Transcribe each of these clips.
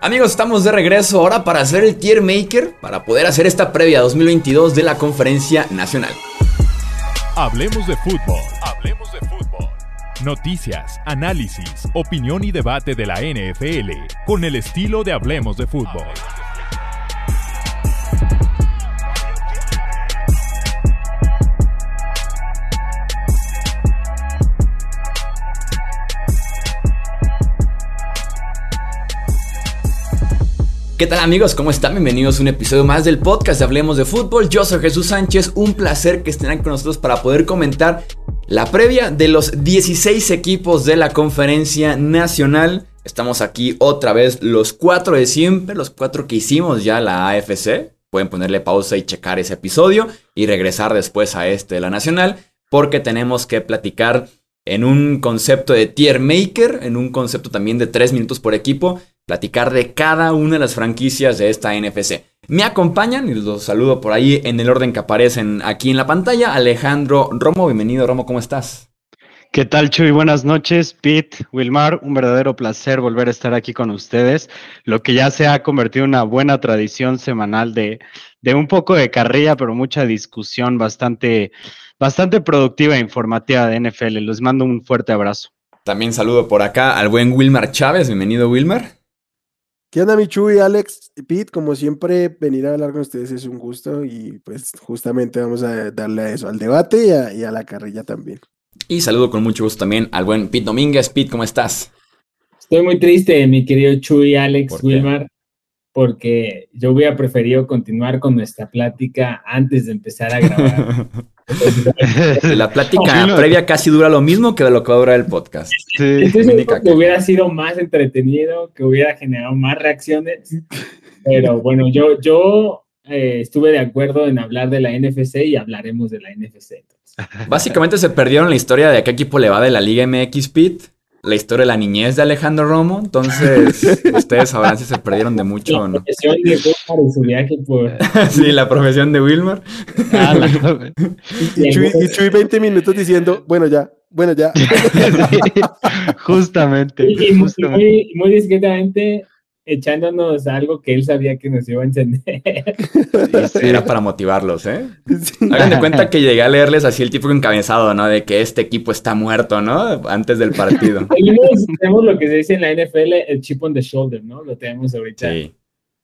Amigos, estamos de regreso ahora para hacer el tier maker, para poder hacer esta previa 2022 de la conferencia nacional. Hablemos de fútbol. Hablemos de fútbol. Noticias, análisis, opinión y debate de la NFL con el estilo de Hablemos de fútbol. ¿Qué tal amigos? ¿Cómo están? Bienvenidos a un episodio más del podcast Hablemos de Fútbol. Yo soy Jesús Sánchez, un placer que estén con nosotros para poder comentar la previa de los 16 equipos de la conferencia nacional. Estamos aquí otra vez los cuatro de siempre, los cuatro que hicimos ya la AFC. Pueden ponerle pausa y checar ese episodio y regresar después a este de la nacional porque tenemos que platicar en un concepto de tier maker, en un concepto también de 3 minutos por equipo, platicar de cada una de las franquicias de esta NFC. Me acompañan y los saludo por ahí en el orden que aparecen aquí en la pantalla. Alejandro Romo, bienvenido Romo, ¿cómo estás? ¿Qué tal, Chuy? Buenas noches, Pete, Wilmar. Un verdadero placer volver a estar aquí con ustedes. Lo que ya se ha convertido en una buena tradición semanal de, de un poco de carrilla, pero mucha discusión bastante, bastante productiva e informativa de NFL. Les mando un fuerte abrazo. También saludo por acá al buen Wilmar Chávez. Bienvenido, Wilmar. ¿Qué onda, Michu y Alex y Pete? Como siempre, venir a hablar con ustedes es un gusto y pues justamente vamos a darle a eso, al debate y a, la carrilla también. Y saludo con mucho gusto también al buen Pete Domínguez. Pete, ¿cómo estás? Estoy muy triste, mi querido Chuy, Alex, Wilmar, porque yo hubiera preferido continuar con nuestra plática antes de empezar a grabar. La plática previa casi dura lo mismo que de lo que dura el podcast. Sí. que hubiera sido más entretenido, que hubiera generado más reacciones. Pero bueno, yo, yo eh, estuve de acuerdo en hablar de la NFC y hablaremos de la NFC. Básicamente se perdieron la historia de a qué equipo le va de la Liga MX Pit la historia de la niñez de Alejandro Romo, entonces ustedes sabrán si se perdieron de mucho o no. sí, la profesión de Wilmar. Ah, y, Chuy, 20 minutos diciendo, bueno ya, bueno ya. justamente. Y, Muy, muy discretamente echándonos algo que él sabía que nos iba a encender. Era para motivarlos, ¿eh? Hagan de cuenta que llegué a leerles así el tipo encabezado, ¿no? De que este equipo está muerto, ¿no? Antes del partido. tenemos, lo que se dice en la NFL, el chip on the shoulder, ¿no? Lo tenemos ahorita. Sí.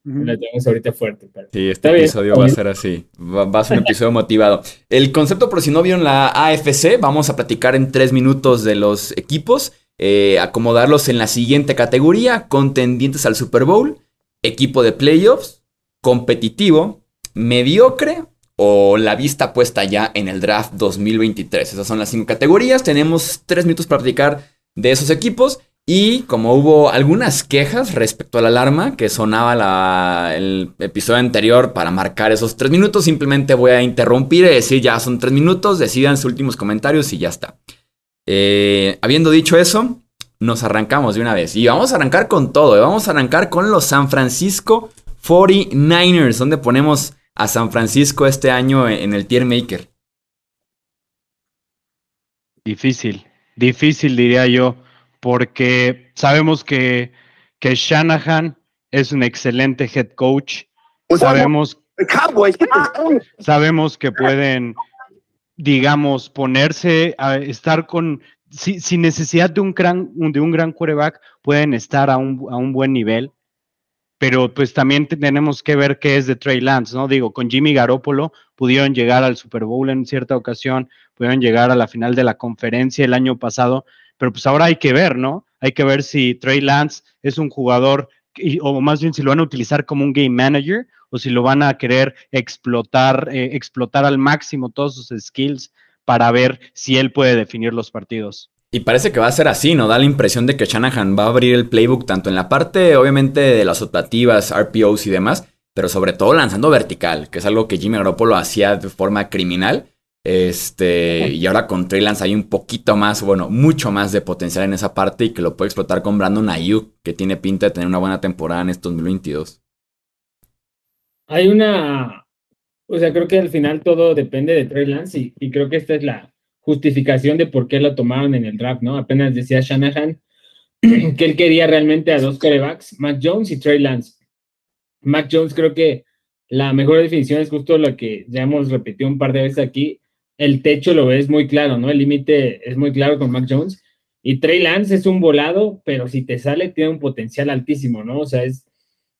Lo tenemos ahorita fuerte. sí, este episodio va a ser así. Va, va, a ser un episodio motivado. El concepto, por si no vieron la AFC, vamos a platicar en tres minutos de los equipos. Eh, acomodarlos en la siguiente categoría, contendientes al Super Bowl, equipo de playoffs, competitivo, mediocre o la vista puesta ya en el draft 2023. Esas son las cinco categorías. Tenemos tres minutos para platicar de esos equipos. Y como hubo algunas quejas respecto a la alarma que sonaba el episodio anterior para marcar esos tres minutos, simplemente voy a interrumpir y decir ya son tres minutos, decidan sus últimos comentarios y ya está. Eh, habiendo dicho eso, nos arrancamos de una vez. Y vamos a arrancar con todo. ¿eh? Vamos a arrancar con los San Francisco 49ers, donde ponemos a San Francisco este año en el tier maker. Difícil, difícil diría yo, porque sabemos que, que Shanahan es un excelente head coach. Sabemos, sabemos que pueden digamos, ponerse a estar con, sin necesidad de un gran, de un gran quarterback, pueden estar a un, a un buen nivel. Pero pues también tenemos que ver qué es de Trey Lance, ¿no? Digo, con Jimmy Garoppolo pudieron llegar al Super Bowl en cierta ocasión, pudieron llegar a la final de la conferencia el año pasado, pero pues ahora hay que ver, ¿no? Hay que ver si Trey Lance es un jugador, o más bien si lo van a utilizar como un game manager o si lo van a querer explotar, eh, explotar al máximo todos sus skills para ver si él puede definir los partidos. Y parece que va a ser así, ¿no? Da la impresión de que Shanahan va a abrir el playbook tanto en la parte, obviamente, de las optativas, RPOs y demás, pero sobre todo lanzando vertical, que es algo que Jimmy Garoppolo hacía de forma criminal. Este, y ahora con Trey Lance hay un poquito más, bueno, mucho más de potencial en esa parte y que lo puede explotar con Brandon Ayuk, que tiene pinta de tener una buena temporada en estos 2022. Hay una, o sea, creo que al final todo depende de Trey Lance y, creo que esta es la justificación de por qué lo tomaron en el draft, ¿no? Apenas decía Shanahan, que él quería realmente a dos corebacks, Mac Jones y Trey Lance. Mac Jones creo que la mejor definición es justo lo que ya hemos repetido un par de veces aquí. El techo lo ves muy claro, ¿no? El límite es muy claro con Mac Jones. Y Trey Lance es un volado, pero si te sale tiene un potencial altísimo, ¿no? O sea, es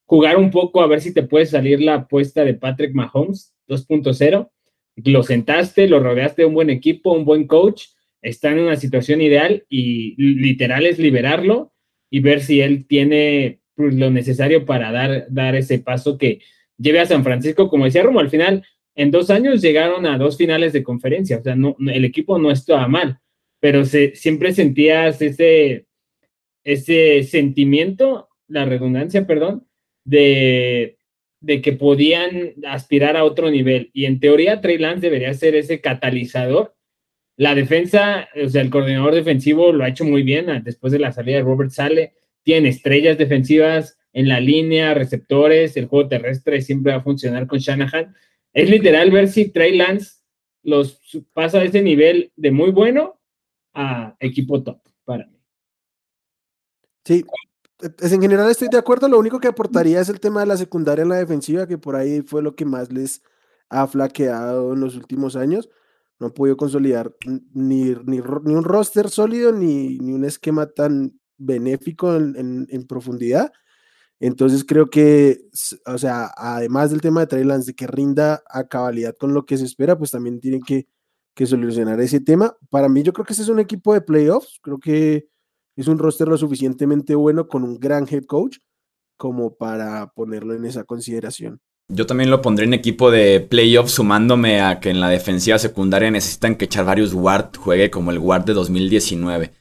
jugar un poco a ver si te puede salir la apuesta de Patrick Mahomes 2.0. Lo sentaste, lo rodeaste de un buen equipo, un buen coach, está en una situación ideal y literal es liberarlo y ver si él tiene pues, lo necesario para dar, dar ese paso que lleve a San Francisco, como decía Romo, al final, en dos años llegaron a dos finales de conferencia, o sea, no, el equipo no estaba mal, pero siempre sentías ese, ese sentimiento, la redundancia, perdón, de, de que podían aspirar a otro nivel. Y en teoría, Trey Lance debería ser ese catalizador. La defensa, o sea, el coordinador defensivo lo ha hecho muy bien ah, después de la salida de Robert Sale. Tiene estrellas defensivas en la línea, receptores, el juego terrestre siempre va a funcionar con Shanahan. Es literal ver si Trey Lance los pasa a ese nivel de muy bueno a equipo top para mí. Sí, en general estoy de acuerdo. Lo único que aportaría es el tema de la secundaria en la defensiva, que por ahí fue lo que más les ha flaqueado en los últimos años. No han podido consolidar ni, ni, un roster sólido ni, ni, un esquema tan benéfico en, en, profundidad. Entonces creo que, o sea, además del tema de Trey Lance, de que rinda a cabalidad con lo que se espera, pues también tienen que, que solucionar ese tema. Para mí yo creo que ese es un equipo de playoffs. Creo que es un roster lo suficientemente bueno con un gran head coach como para ponerlo en esa consideración. Yo también lo pondré en equipo de playoffs sumándome a que en la defensiva secundaria necesitan que Charvarius Ward juegue como el Ward de 2019.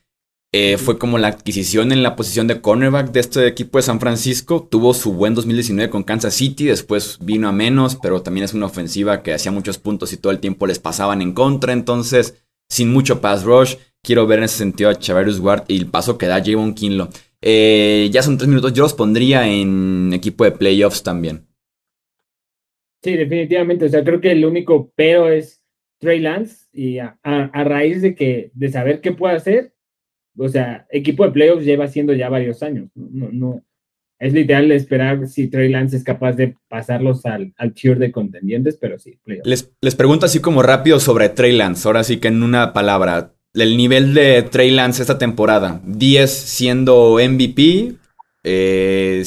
Eh, fue como la adquisición en la posición de cornerback de este equipo de San Francisco. Tuvo su buen 2019 con Kansas City, después vino a menos, pero también es una ofensiva que hacía muchos puntos y todo el tiempo les pasaban en contra. Entonces, sin mucho pass rush, quiero ver en ese sentido a Chavarius Ward y el paso que da Javon Kinlo. Eh, ya son tres minutos, yo los pondría en equipo de playoffs también. Sí, definitivamente. O sea, creo que el único pero es Trey Lance y a, raíz de que de saber qué puede hacer, o sea, equipo de playoffs lleva siendo ya varios años. No, no, es literal esperar si Trey Lance es capaz de pasarlos al, al tier de contendientes, pero sí, playoffs. Les, les pregunto así como rápido sobre Trey Lance, ahora sí que en una palabra el nivel de Trey Lance esta temporada. 10 siendo MVP, 5 eh,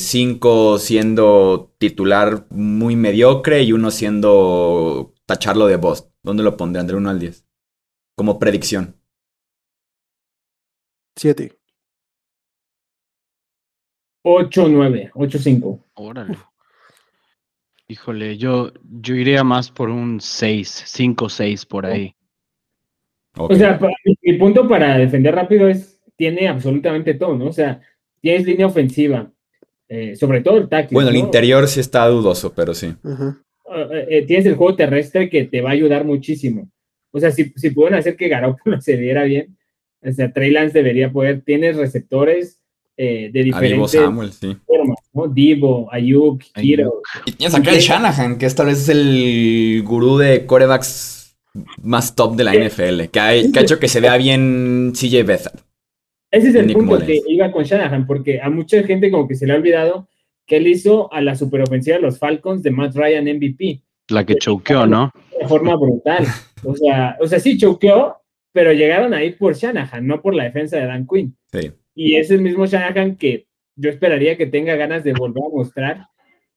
siendo titular muy mediocre y uno siendo tacharlo de boss. ¿Dónde lo pondré? Entre 1 al 10. Como predicción. 7. 8, 9, 8, 5. Órale. Híjole, yo, yo iría más por un 6, 5, 6 por ahí. O sea, mi, punto para defender rápido es, tiene absolutamente todo, ¿no? O sea, tienes línea ofensiva, eh, sobre todo el táctil. Bueno, el interior sí está dudoso, pero sí. Eh, eh, tienes el juego terrestre que te va a ayudar muchísimo. O sea, si, si pueden hacer que Garoppolo se viera bien, o sea, Trey Lance debería poder, tienes receptores de diferentes Samuel, sí. formas, ¿no? Divo, Ayuk, Kiro. Y tienes acá el Shanahan, que esta vez es el gurú de corebacks más top de la NFL, que ha, hecho que se vea bien CJ Beathard. Ese es el punto que iba con Shanahan, porque a mucha gente como que se le ha olvidado que él hizo a la superofensiva de los Falcons de Matt Ryan MVP. La que choqueó, ¿no? De forma brutal. O sea, o sea, sí choqueó, pero llegaron ahí por Shanahan, no por la defensa de Dan Quinn. Sí. Y es el mismo Shanahan que yo esperaría que tenga ganas de volver a mostrar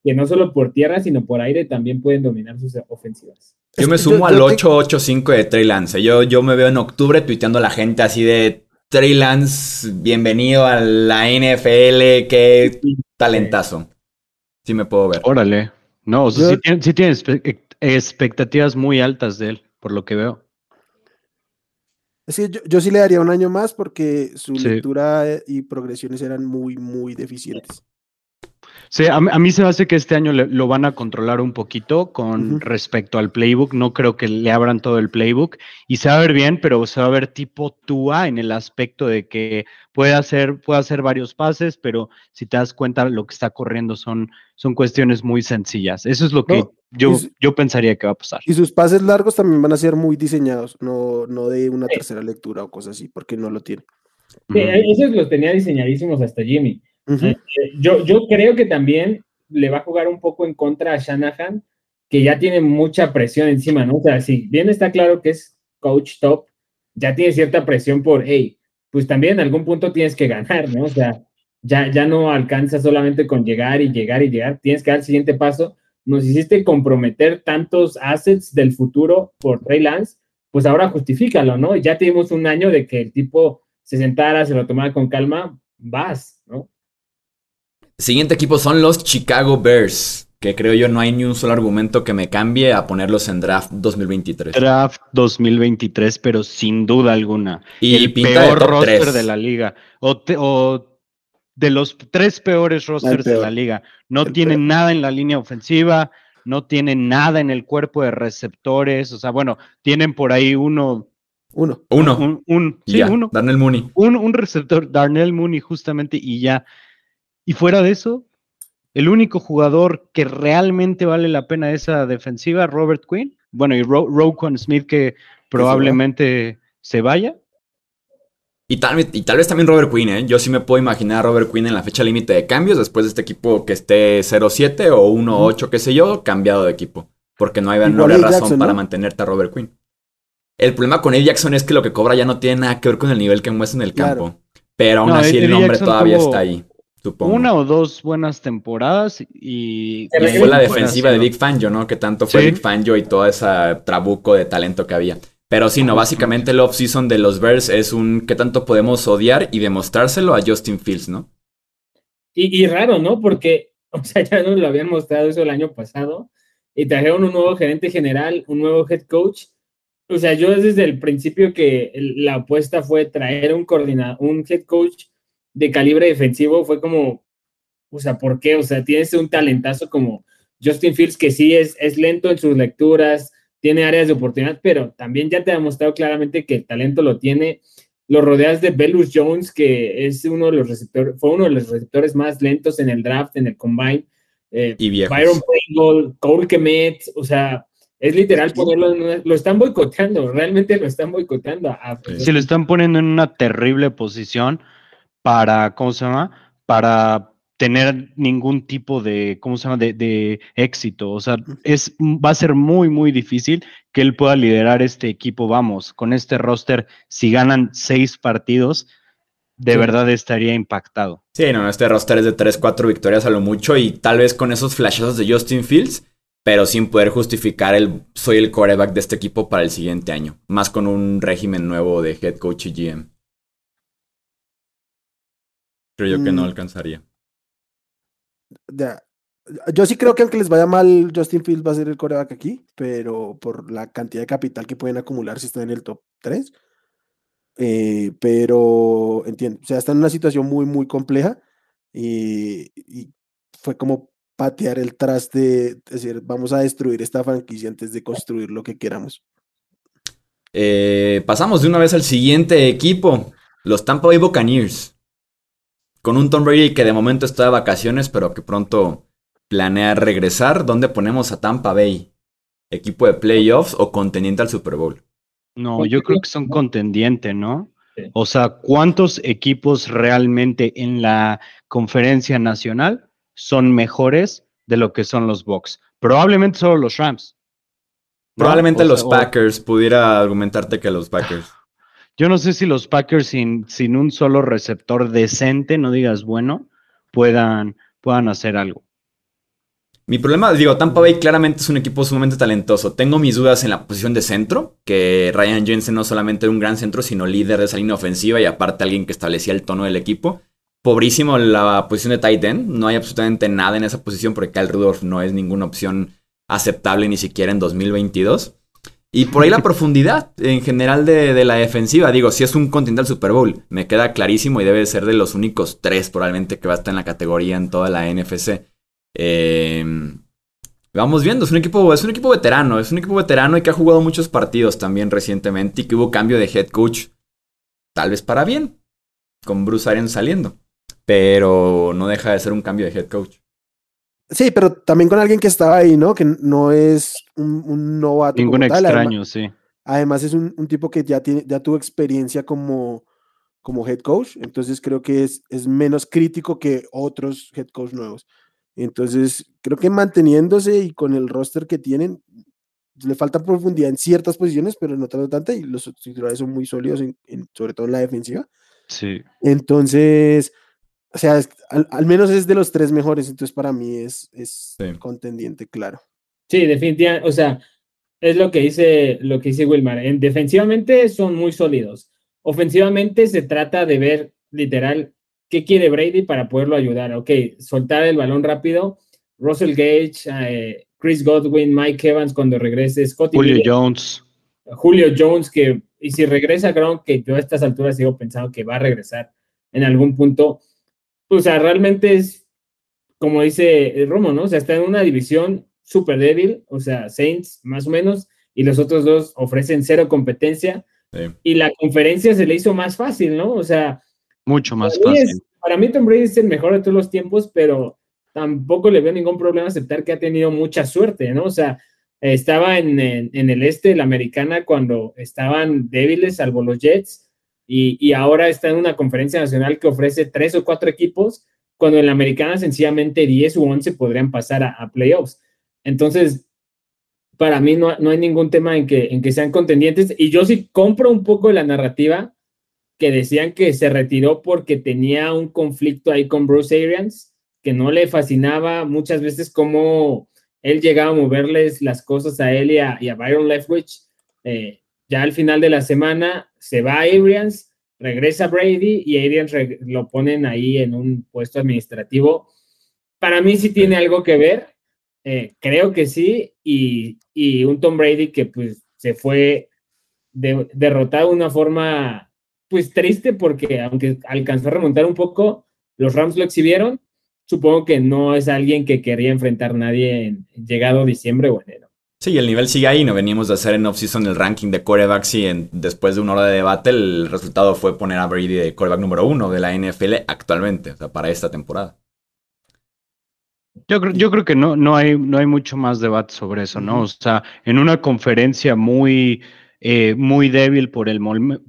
que no solo por tierra, sino por aire también pueden dominar sus ofensivas. Yo me sumo al 885 de Trey Lance. Yo, yo me veo en octubre tuiteando a la gente así de Trey Lance, bienvenido a la NFL, qué talentazo. Sí me puedo ver. Órale. No, o sea, sí, tiene, expectativas muy altas de él, por lo que veo. Es que yo, sí le daría un año más porque su lectura y progresiones eran muy, muy deficientes. Sí, a, mí se me hace que este año lo van a controlar un poquito con respecto al playbook. No creo que le abran todo el playbook y se va a ver bien, pero se va a ver tipo Tua en el aspecto de que puede hacer, puede hacer varios pases, pero si te das cuenta, lo que está corriendo son, son cuestiones muy sencillas. Eso es lo que yo, yo pensaría que va a pasar. Y sus pases largos también van a ser muy diseñados, no, no de una tercera lectura o cosas así, porque no lo tiene. esos los tenía diseñadísimos hasta Jimmy. Eh, yo, yo creo que también le va a jugar un poco en contra a Shanahan, que ya tiene mucha presión encima, ¿no? O sea, si bien está claro que es coach top, ya tiene cierta presión por, hey, pues también en algún punto tienes que ganar, ¿no? O sea, ya, ya no alcanza solamente con llegar y llegar y llegar, tienes que dar el siguiente paso. Nos hiciste comprometer tantos assets del futuro por Trey Lance, pues ahora justifícalo, ¿no? Ya tuvimos un año de que el tipo se sentara, se lo tomara con calma, vas, ¿no? Siguiente equipo son los Chicago Bears que creo yo no hay ni un solo argumento que me cambie a ponerlos en draft 2023. Draft 2023, pero sin duda alguna. Y el peor roster de la liga. O, de los tres peores rosters de la liga. No tienen nada en la línea ofensiva, no tienen nada en el cuerpo de receptores. O sea, bueno, tienen por ahí uno. Uno. Uno. Un, sí, uno. Darnell Mooney. Un, un receptor, Darnell Mooney, justamente, y ya. Y fuera de eso, el único jugador que realmente vale la pena esa defensiva, Robert Quinn. Bueno, y Ro Smith que probablemente se, vaya. Y tal, y tal, vez también Robert Quinn, ¿eh? Yo sí me puedo imaginar a Robert Quinn en la fecha límite de cambios después de este equipo que esté 0-7 o 1-8, qué sé yo, cambiado de equipo. Porque no hay, no razón para mantenerte a Robert Quinn. El problema con Eddie Jackson es que lo que cobra ya no tiene nada que ver con el nivel que muestra en el campo. Pero aún así el nombre todavía está ahí. Una o dos buenas temporadas y... fue la defensiva de Big Fangio, ¿no? Que tanto fue Big Fangio y todo ese trabuco de talento que había. Pero sí, no, básicamente el off-season de los Bears es un qué tanto podemos odiar y demostrárselo a Justin Fields, ¿no? Y, raro, ¿no? Porque, o sea, ya nos lo habían mostrado eso el año pasado y trajeron un nuevo gerente general, un nuevo head coach. O sea, yo desde el principio que la apuesta fue traer un coordinador, un head coach de calibre defensivo fue como, o sea, ¿por qué? O sea, tienes un talentazo como Justin Fields que sí es, es lento en sus lecturas, tiene áreas de oportunidad, pero también ya te ha demostrado claramente que el talento lo tiene. Lo rodeas de Belus Jones, que es uno de los receptores, fue uno de los receptores más lentos en el draft, en el combine. Eh, y Byron Pringle, Cole Kemet, o sea, es literal ponerlo en lo están boicoteando, realmente lo están boicoteando. Si lo están poniendo en una terrible posición para, ¿cómo se llama? Para tener ningún tipo de, ¿cómo se llama? De, éxito. O sea, es, va a ser muy, muy difícil que él pueda liderar este equipo. Vamos, con este roster, si ganan seis partidos, de verdad estaría impactado. Sí, no, este roster es de tres, cuatro victorias a lo mucho y tal vez con esos flashazos de Justin Fields, pero sin poder justificar el soy el quarterback de este equipo para el siguiente año, más con un régimen nuevo de head coach y GM. Creo yo que no mm. alcanzaría. Yo sí creo que aunque les vaya mal, Justin Fields va a ser el coreback aquí, pero por la cantidad de capital que pueden acumular si están en el top 3. Eh, pero entiendo, o sea, están en una situación muy, muy compleja y, fue como patear el traste, es decir, vamos a destruir esta franquicia antes de construir lo que queramos. Eh, pasamos de una vez al siguiente equipo, los Tampa Bay Buccaneers con un Tom Brady que de momento está de vacaciones, pero que pronto planea regresar, ¿dónde ponemos a Tampa Bay? ¿Equipo de playoffs o contendiente al Super Bowl? No, yo creo que son contendientes, ¿no? O sea, ¿cuántos equipos realmente en la conferencia nacional son mejores de lo que son los Bucks? Probablemente solo los Rams. Probablemente los Packers, pudiera argumentarte que los Packers. Yo no sé si los Packers sin, un solo receptor decente, no digas bueno, puedan, puedan hacer algo. Mi problema, digo, Tampa Bay claramente es un equipo sumamente talentoso. Tengo mis dudas en la posición de centro, que Ryan Jensen no solamente era un gran centro, sino líder de esa línea ofensiva y aparte alguien que establecía el tono del equipo. Pobrísimo la posición de tight end, no hay absolutamente nada en esa posición porque Kyle Rudolph no es ninguna opción aceptable ni siquiera en 2022. Y por ahí la profundidad en general de, la defensiva. Digo, si es un continental Super Bowl, me queda clarísimo y debe ser de los únicos tres probablemente que va a estar en la categoría en toda la NFC. Em, vamos viendo, es un equipo, es un equipo veterano, es un equipo veterano y que ha jugado muchos partidos también recientemente y que hubo cambio de head coach, tal vez para bien, con Bruce Arians saliendo, pero no deja de ser un cambio de head coach. Sí, pero también con alguien que estaba ahí, ¿no? Que no es un, un novato. Ningún extraño, sí. Además es un, tipo que ya, tiene, ya tuvo experiencia como, como head coach, entonces creo que es, es menos crítico que otros head coach nuevos. Entonces, creo que manteniéndose y con el roster que tienen, le falta profundidad en ciertas posiciones, pero no tanto tanta, y los titulares son muy sólidos, en, sobre todo en la defensiva. Sí. Entonces, o sea, al, menos es de los tres mejores, entonces para mí es, es contendiente, claro. Sí, definitivamente, o sea, es lo que dice, lo que dice Wilmar. En, defensivamente son muy sólidos. Ofensivamente se trata de ver literal qué quiere Brady para poderlo ayudar. Ok, soltar el balón rápido. Russell Gage, eh, Chris Godwin, Mike Evans cuando regrese, Scotty Julio Jones. Julio Jones, que, y si regresa, creo que yo a estas alturas sigo pensando que va a regresar en algún punto. O sea, realmente es, como dice Romo, ¿no? O sea, está en una división súper débil, o sea, Saints más o menos, y los otros dos ofrecen cero competencia. Y la conferencia se le hizo más fácil, ¿no? O sea, mucho más fácil. para mí Tom Brady es el mejor de todos los tiempos, pero tampoco le veo ningún problema aceptar que ha tenido mucha suerte, ¿no? O sea, estaba en, el este de la americana cuando estaban débiles, salvo los Jets, y, ahora está en una conferencia nacional que ofrece tres o cuatro equipos, cuando en la americana sencillamente 10 u 11 podrían pasar a, playoffs. Entonces, para mí no, no, hay ningún tema en que, en que sean contendientes, y yo sí compro un poco la narrativa que decían que se retiró porque tenía un conflicto ahí con Bruce Arians, que no le fascinaba muchas veces cómo él llegaba a moverles las cosas a él y a, Byron Leftwich. Eh, ya al final de la semana se va a Arians, regresa Brady y Arians lo ponen ahí en un puesto administrativo. Para mí sí tiene algo que ver, eh, creo que sí, y, un Tom Brady que pues se fue derrotado de una forma pues triste porque aunque alcanzó a remontar un poco, los Rams lo exhibieron, supongo que no es alguien que quería enfrentar a nadie en, llegado diciembre o enero. Sí, el nivel sigue ahí. No venimos de hacer en off-season el ranking de corebacks y en, después de una hora de debate el resultado fue poner a Brady de coreback número uno de la NFL actualmente, o sea, para esta temporada. Yo creo, yo creo que no, no, hay, no hay mucho más debate sobre eso, ¿no? O sea, en una conferencia muy, eh, muy débil por el,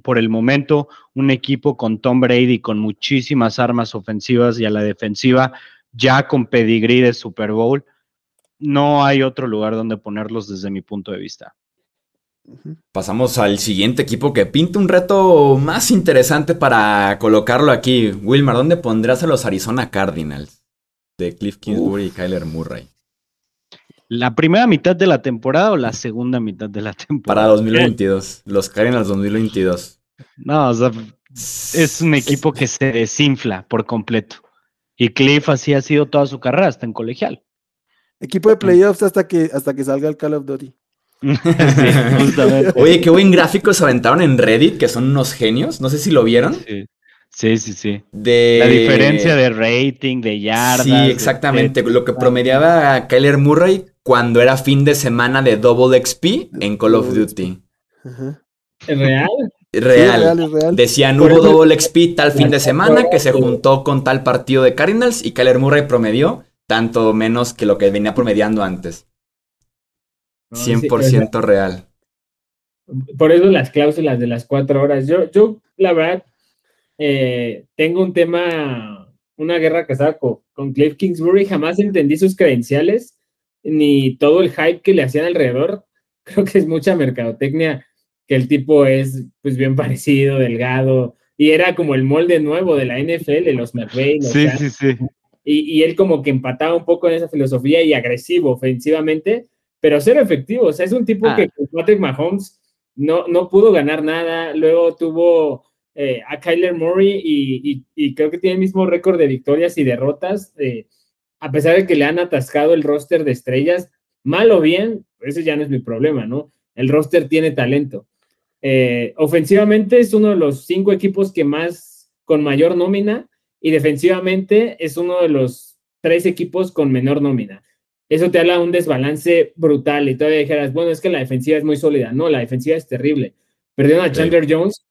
por el momento, un equipo con Tom Brady con muchísimas armas ofensivas y a la defensiva ya con pedigrí de Super Bowl, no hay otro lugar donde ponerlos desde mi punto de vista. Pasamos al siguiente equipo que pinta un reto más interesante para colocarlo aquí. Wilmar, ¿dónde pondrás a los Arizona Cardinals? De Cliff Kingsbury y Kyler Murray. ¿La primera mitad de la temporada o la segunda mitad de la temporada? Para 2022. Los Cardinals 2022. No, o sea, es un equipo que se desinfla por completo. Y Cliff así ha sido toda su carrera, hasta en colegial. Equipo de playoffs hasta que, hasta que salga el Call of Duty. Oye, qué buen gráfico se aventaron en Reddit, que son unos genios. No sé si lo vieron. Sí, sí, sí. La diferencia de rating, de yardas. Sí, exactamente. Lo que promediaba Kyler Murray cuando era fin de semana de Double XP en Call of Duty. ¿Es real? Real. Decían, hubo Double XP tal fin de semana que se juntó con tal partido de Cardinals y Kyler Murray promedió tanto menos que lo que venía promediando antes. 100% real. Por eso las cláusulas de las cuatro horas. Yo, yo la verdad, eh, tengo un tema, una guerra casada con, con Cliff Kingsbury. Jamás entendí sus credenciales ni todo el hype que le hacían alrededor. Creo que es mucha mercadotecnia, que el tipo es pues bien parecido, delgado, y era como el molde nuevo de la NFL, los McVay. Sí, sí, sí. Y, él como que empataba un poco en esa filosofía y agresivo ofensivamente, pero ser efectivo. O sea, es un tipo ah. que con Patrick Mahomes no, no pudo ganar nada. Luego tuvo eh, a Kyler Murray y, creo que tiene el mismo récord de victorias y derrotas. Eh, a pesar de que le han atascado el roster de estrellas, mal o bien, ese ya no es mi problema, ¿no? El roster tiene talento. Eh, ofensivamente es uno de los cinco equipos que más, con mayor nómina, y defensivamente es uno de los tres equipos con menor nómina. Eso te habla de un desbalance brutal y todavía dijeras, bueno, es que la defensiva es muy sólida. No, la defensiva es terrible. Perdieron a Chandler Jones.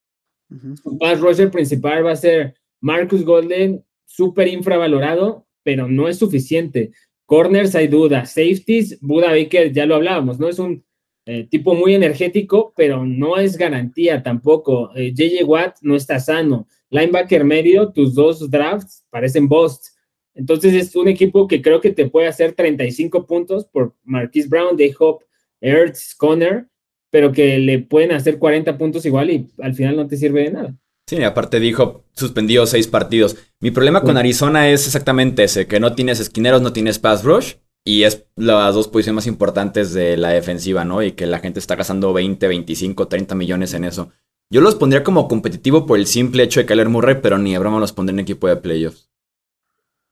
Su pass rusher principal va a ser Marcus Golden, súper infravalorado pero no es suficiente. Corners hay dudas, safeties, Buda Baker, ya lo hablábamos, ¿no? Es un Eh, tipo muy energético, pero no es garantía tampoco. JJ Watt no está sano. Linebacker medio, tus dos drafts parecen busts. Entonces es un equipo que creo que te puede hacer 35 puntos por Marquise Brown, Day Hop, Ertz, Conner, pero que le pueden hacer 40 puntos igual y al final no te sirve de nada. Sí, aparte dijo, suspendido seis partidos. Mi problema con Arizona es exactamente ese, que no tienes esquineros, no tienes pass rush, y es las dos posiciones más importantes de la defensiva, ¿no? Y que la gente está gastando 20, 25, 30 millones en eso. Yo los pondría como competitivo por el simple hecho de Kyler Murray, pero ni a broma los pondría en equipo de playoffs.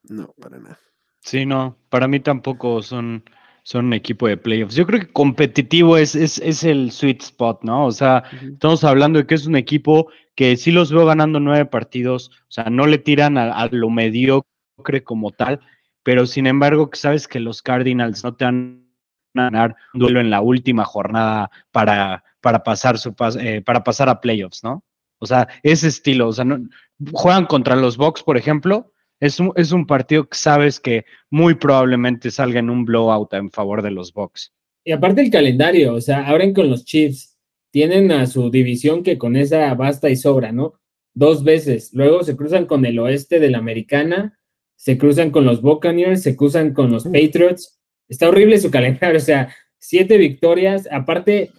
No, para nada. Sí, no, para mí tampoco son son un equipo de playoffs. Yo creo que competitivo es, es, el sweet spot, ¿no? O sea, estamos hablando de que es un equipo que sí los veo ganando nueve partidos, o sea, no le tiran a, lo mediocre como tal, pero sin embargo, sabes que los Cardinals no te van a ganar un duelo en la última jornada para, para, pasar, eh, para pasar a playoffs, ¿no? O sea, ese estilo, o sea, no, juegan contra los Bucks, por ejemplo, es un, es un partido que sabes que muy probablemente salga en un blowout en favor de los Bucks. Y aparte el calendario, o sea, abren con los Chiefs, tienen a su división que con esa basta y sobra, ¿no? Dos veces. Luego se cruzan con el oeste de la americana, se cruzan con los Buccaneers, se cruzan con los Patriots. Está horrible su calendario, o sea, siete victorias, aparte...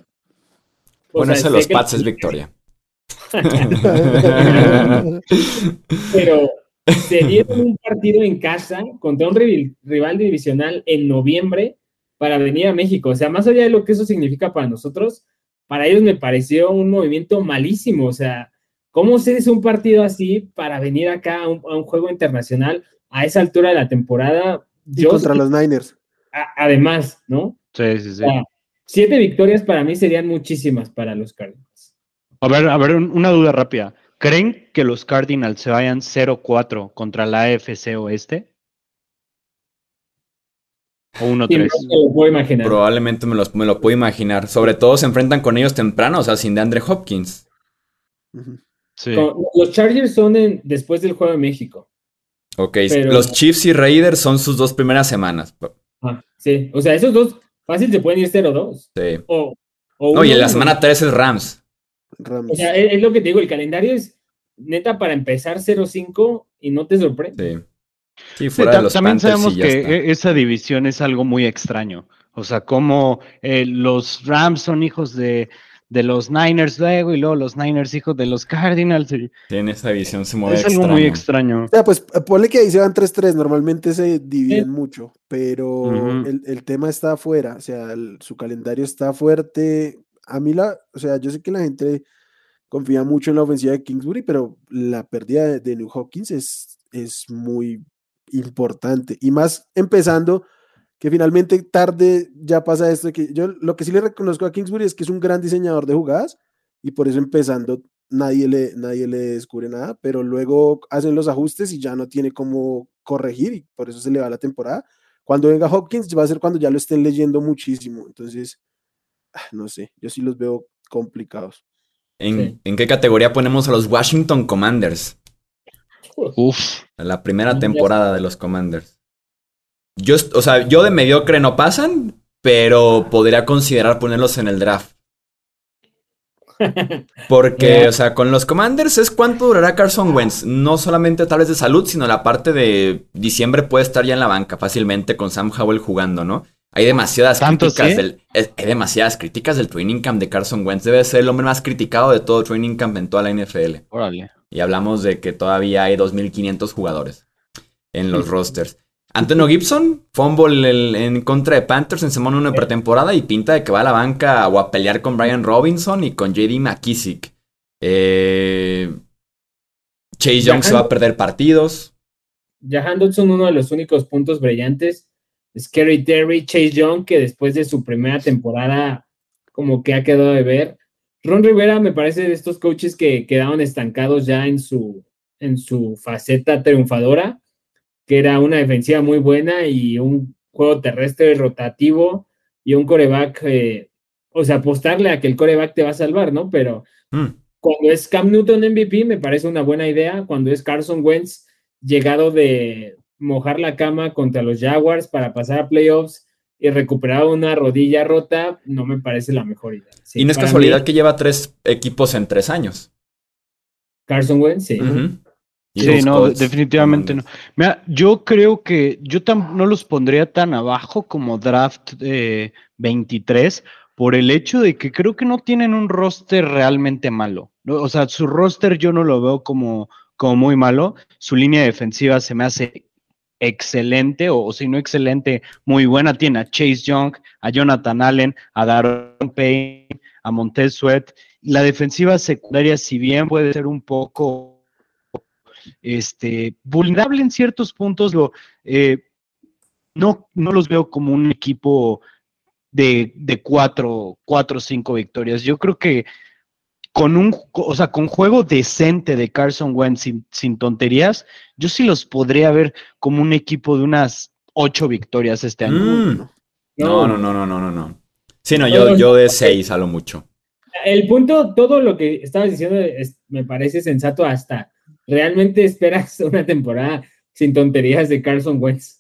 Ponerse los Pats es victoria. Pero se dieron un partido en casa contra un rival divisional en noviembre para venir a México. O sea, más allá de lo que eso significa para nosotros, para ellos me pareció un movimiento malísimo. O sea, ¿cómo se hace un partido así para venir acá a un, juego internacional a esa altura de la temporada? Y contra los Niners. además, ¿no? Sí, sí, sí. siete victorias para mí serían muchísimas para los Cardinals. A ver, a ver, una duda rápida. ¿Creen que los Cardinals se vayan 0-4 contra la AFC Oeste? ¿O 1-3? Probablemente me, me, lo puedo imaginar. Sobre todo se enfrentan con ellos temprano, o sea, sin de Andre Hopkins. Sí. los Chargers son después del Juego de México. Ok, los Chiefs y Raiders son sus dos primeras semanas. Ah, sí, o sea, esos dos fácil se pueden ir 0-2. Sí. O, no, y en la semana 3 es Rams. O sea, es, lo que te digo, el calendario es neta para empezar 0-5 y no te sorprende. Sí. fuera de los también sabemos que e, esa división es algo muy extraño. O sea, como eh, los Rams son hijos de, de, los Niners luego y luego los Niners hijos de los Cardinals. Tiene esa división, se mueve Es algo muy extraño. O sea, pues ponle que ahí se van 3-3, normalmente se dividen mucho, pero el, el, tema está afuera, o sea, su calendario está fuerte, a mí la, o sea, yo sé que la gente confía mucho en la ofensiva de Kingsbury, pero la pérdida de, New Hawkins es, es muy importante. Y más empezando, que finalmente tarde ya pasa esto, que yo lo que sí le reconozco a Kingsbury es que es un gran diseñador de jugadas y por eso empezando nadie le, nadie le descubre nada, pero luego hacen los ajustes y ya no tiene cómo corregir y por eso se le va la temporada. Cuando venga Hopkins va a ser cuando ya lo estén leyendo muchísimo. Entonces, Ah, no sé, yo sí los veo complicados. ¿En, qué categoría ponemos a los Washington Commanders? Uf. La primera temporada de los Commanders. Yo, o sea, yo de mediocre no pasan, pero podría considerar ponerlos en el draft. Porque, o sea, con los Commanders es cuánto durará Carson Wentz. No solamente tal vez de salud, sino la parte de diciembre puede estar ya en la banca fácilmente con Sam Howell jugando, ¿no? Hay demasiadas críticas del, hay demasiadas críticas del training camp de Carson Wentz. Debe ser el hombre más criticado de todo training camp en toda la NFL. Órale. Y hablamos de que todavía hay 2.500 jugadores en los rosters. Antonio Gibson, fumble en contra de Panthers en semana 1 de pretemporada y pinta de que va a la banca o a pelear con Brian Robinson y con JD McKissick. Eh, Chase Young se va a perder partidos. Jahan Dodson, uno de los únicos puntos brillantes Scary Terry, Chase Young, que después de su primera temporada como que ha quedado de ver. Ron Rivera me parece de estos coaches que quedaron estancados ya en su, en su faceta triunfadora, que era una defensiva muy buena y un juego terrestre rotativo y un coreback, eh, o sea, apostarle a que el coreback te va a salvar, ¿no? Pero mm. cuando es Cam Newton MVP me parece una buena idea, cuando es Carson Wentz llegado de, mojar la cama contra los Jaguars para pasar a playoffs y recuperar una rodilla rota, no me parece la mejor idea. y no es casualidad que lleva tres equipos en tres años. Carson Wentz, sí. Sí, no, definitivamente no. Mira, yo creo que yo no los pondría tan abajo como draft 23 por el hecho de que creo que no tienen un roster realmente malo. O sea, su roster yo no lo veo como, como muy malo. Su línea defensiva se me hace excelente, o, si no excelente, muy buena. Tiene a Chase Young, a Jonathan Allen, a Daron Payne, a Montez Sweat. La defensiva secundaria, si bien puede ser un poco este, vulnerable en ciertos puntos, lo, eh, no, no los veo como un equipo de, de cuatro, cuatro o cinco victorias. Yo creo que con un, o sea, con juego decente de Carson Wentz sin, tonterías, yo sí los podría ver como un equipo de unas ocho victorias este año. Mm. No, no, no, no, no, no, no. Sí, no, yo, yo de seis a lo mucho. El punto, todo lo que estabas diciendo me parece sensato hasta realmente esperas una temporada sin tonterías de Carson Wentz.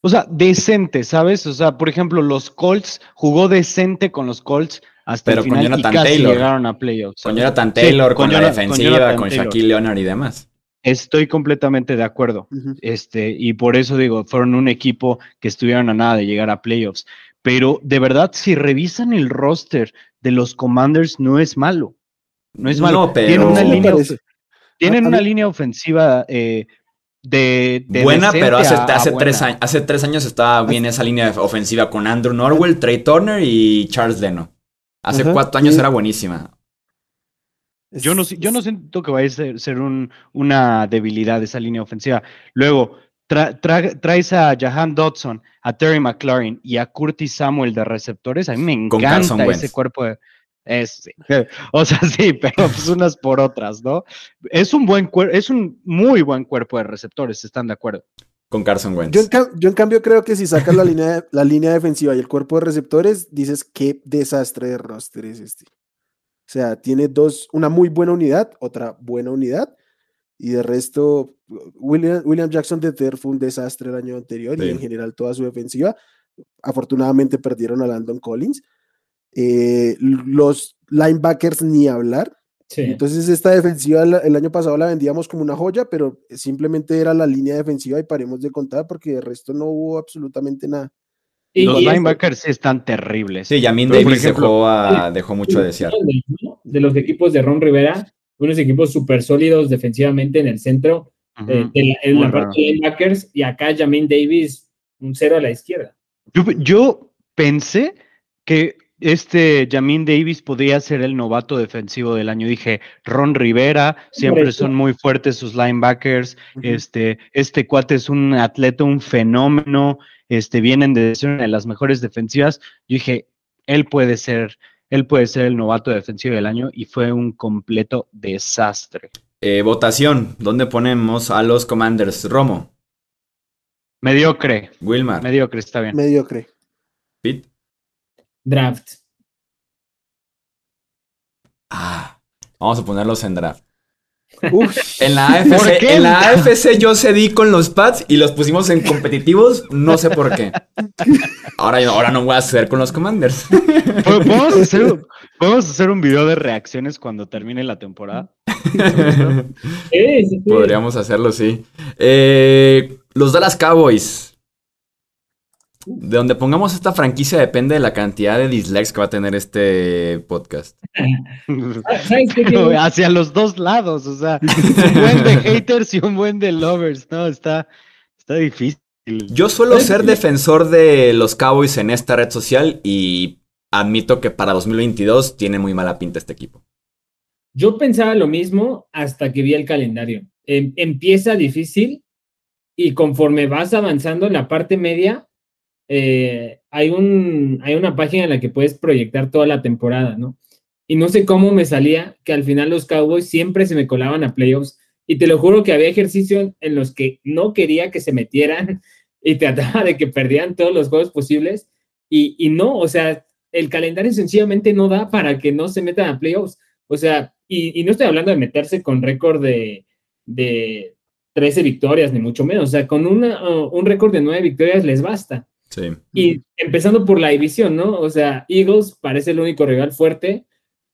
O sea, decente, ¿sabes? O sea, por ejemplo, los Colts jugó decente con los Colts hasta el final y casi Taylor. llegaron a playoffs. Con Jonathan Taylor, con, la defensiva, con, Shaquille Leonard y demás. Estoy completamente de acuerdo. este, y por eso digo, fueron un equipo que estuvieron a nada de llegar a playoffs. Pero de verdad, si revisan el roster de los Commanders, no es malo. No es malo. pero... Tienen una línea, tienen una línea ofensiva eh, de, Buena, pero hace, hace tres años, hace tres años estaba bien esa línea ofensiva con Andrew Norwell, Trey Turner y Charles Leno. Hace cuatro años era buenísima. Yo no, yo no siento que vaya a ser, una debilidad esa línea ofensiva. Luego, traes a Jahan Dodson, a Terry McLaurin y a Curtis Samuel de receptores. A mí me encanta ese cuerpo de, es, o sea, sí, pero pues unas por otras, ¿no? Es un buen es un muy buen cuerpo de receptores, ¿están de acuerdo? Con Carson Wentz. Yo en, cambio creo que si sacas la línea, la línea defensiva y el cuerpo de receptores, dices qué desastre de roster es este. O sea, tiene dos, una muy buena unidad, otra buena unidad, y de resto, William, William Jackson de Ter fue un desastre el año anterior y en general toda su defensiva. Afortunadamente perdieron a Landon Collins eh, los linebackers ni hablar. Entonces esta defensiva el año pasado la vendíamos como una joya, pero simplemente era la línea defensiva y paremos de contar porque de resto no hubo absolutamente nada. Y los linebackers están terribles. Sí, Yamin Davis dejó, dejó mucho a desear. De los equipos de Ron Rivera, unos equipos súper sólidos defensivamente en el centro, eh, en, la parte de linebackers, y acá Yamin Davis, un cero a la izquierda. yo pensé que este Jamin Davis podría ser el novato defensivo del año. Dije, Ron Rivera, siempre son muy fuertes sus linebackers. Este, este cuate es un atleta, un fenómeno. Este, vienen de ser una de las mejores defensivas. Yo dije, él puede ser, él puede ser el novato defensivo del año y fue un completo desastre. Eh, votación, ¿dónde ponemos a los Commanders? Romo. Mediocre. Wilmar. Mediocre, está bien. Mediocre. Pete. Draft. Ah, vamos a ponerlos en draft. En la AFC, en la AFC yo cedí con los pads y los pusimos en competitivos, no sé por qué. Ahora, ahora no voy a ceder con los commanders. ¿Podemos hacer, ¿Podemos hacer un video de reacciones cuando termine la temporada? Podríamos hacerlo, sí. Eh, los Dallas Cowboys. De donde pongamos esta franquicia depende de la cantidad de dislikes que va a tener este podcast. Hacia los dos lados, o sea, un buen de haters y un buen de lovers, ¿no? Está, está difícil. Yo suelo ser defensor de los Cowboys en esta red social y admito que para 2022 tiene muy mala pinta este equipo. Yo pensaba lo mismo hasta que vi el calendario. Em, empieza difícil y conforme vas avanzando en la parte media, eh, hay, un, hay una página en la que puedes proyectar toda la temporada, ¿no? Y no sé cómo me salía que al final los Cowboys siempre se me colaban a playoffs. Y te lo juro que había ejercicios en los que no quería que se metieran y trataba de que perdieran todos los juegos posibles. Y, y no, o sea, el calendario sencillamente no da para que no se metan a playoffs. O sea, y, no estoy hablando de meterse con récord de, de 13 victorias, ni mucho menos. O sea, con una, un récord de 9 victorias les basta. Sí. Y empezando por la división, ¿no? O sea, Eagles parece el único rival fuerte.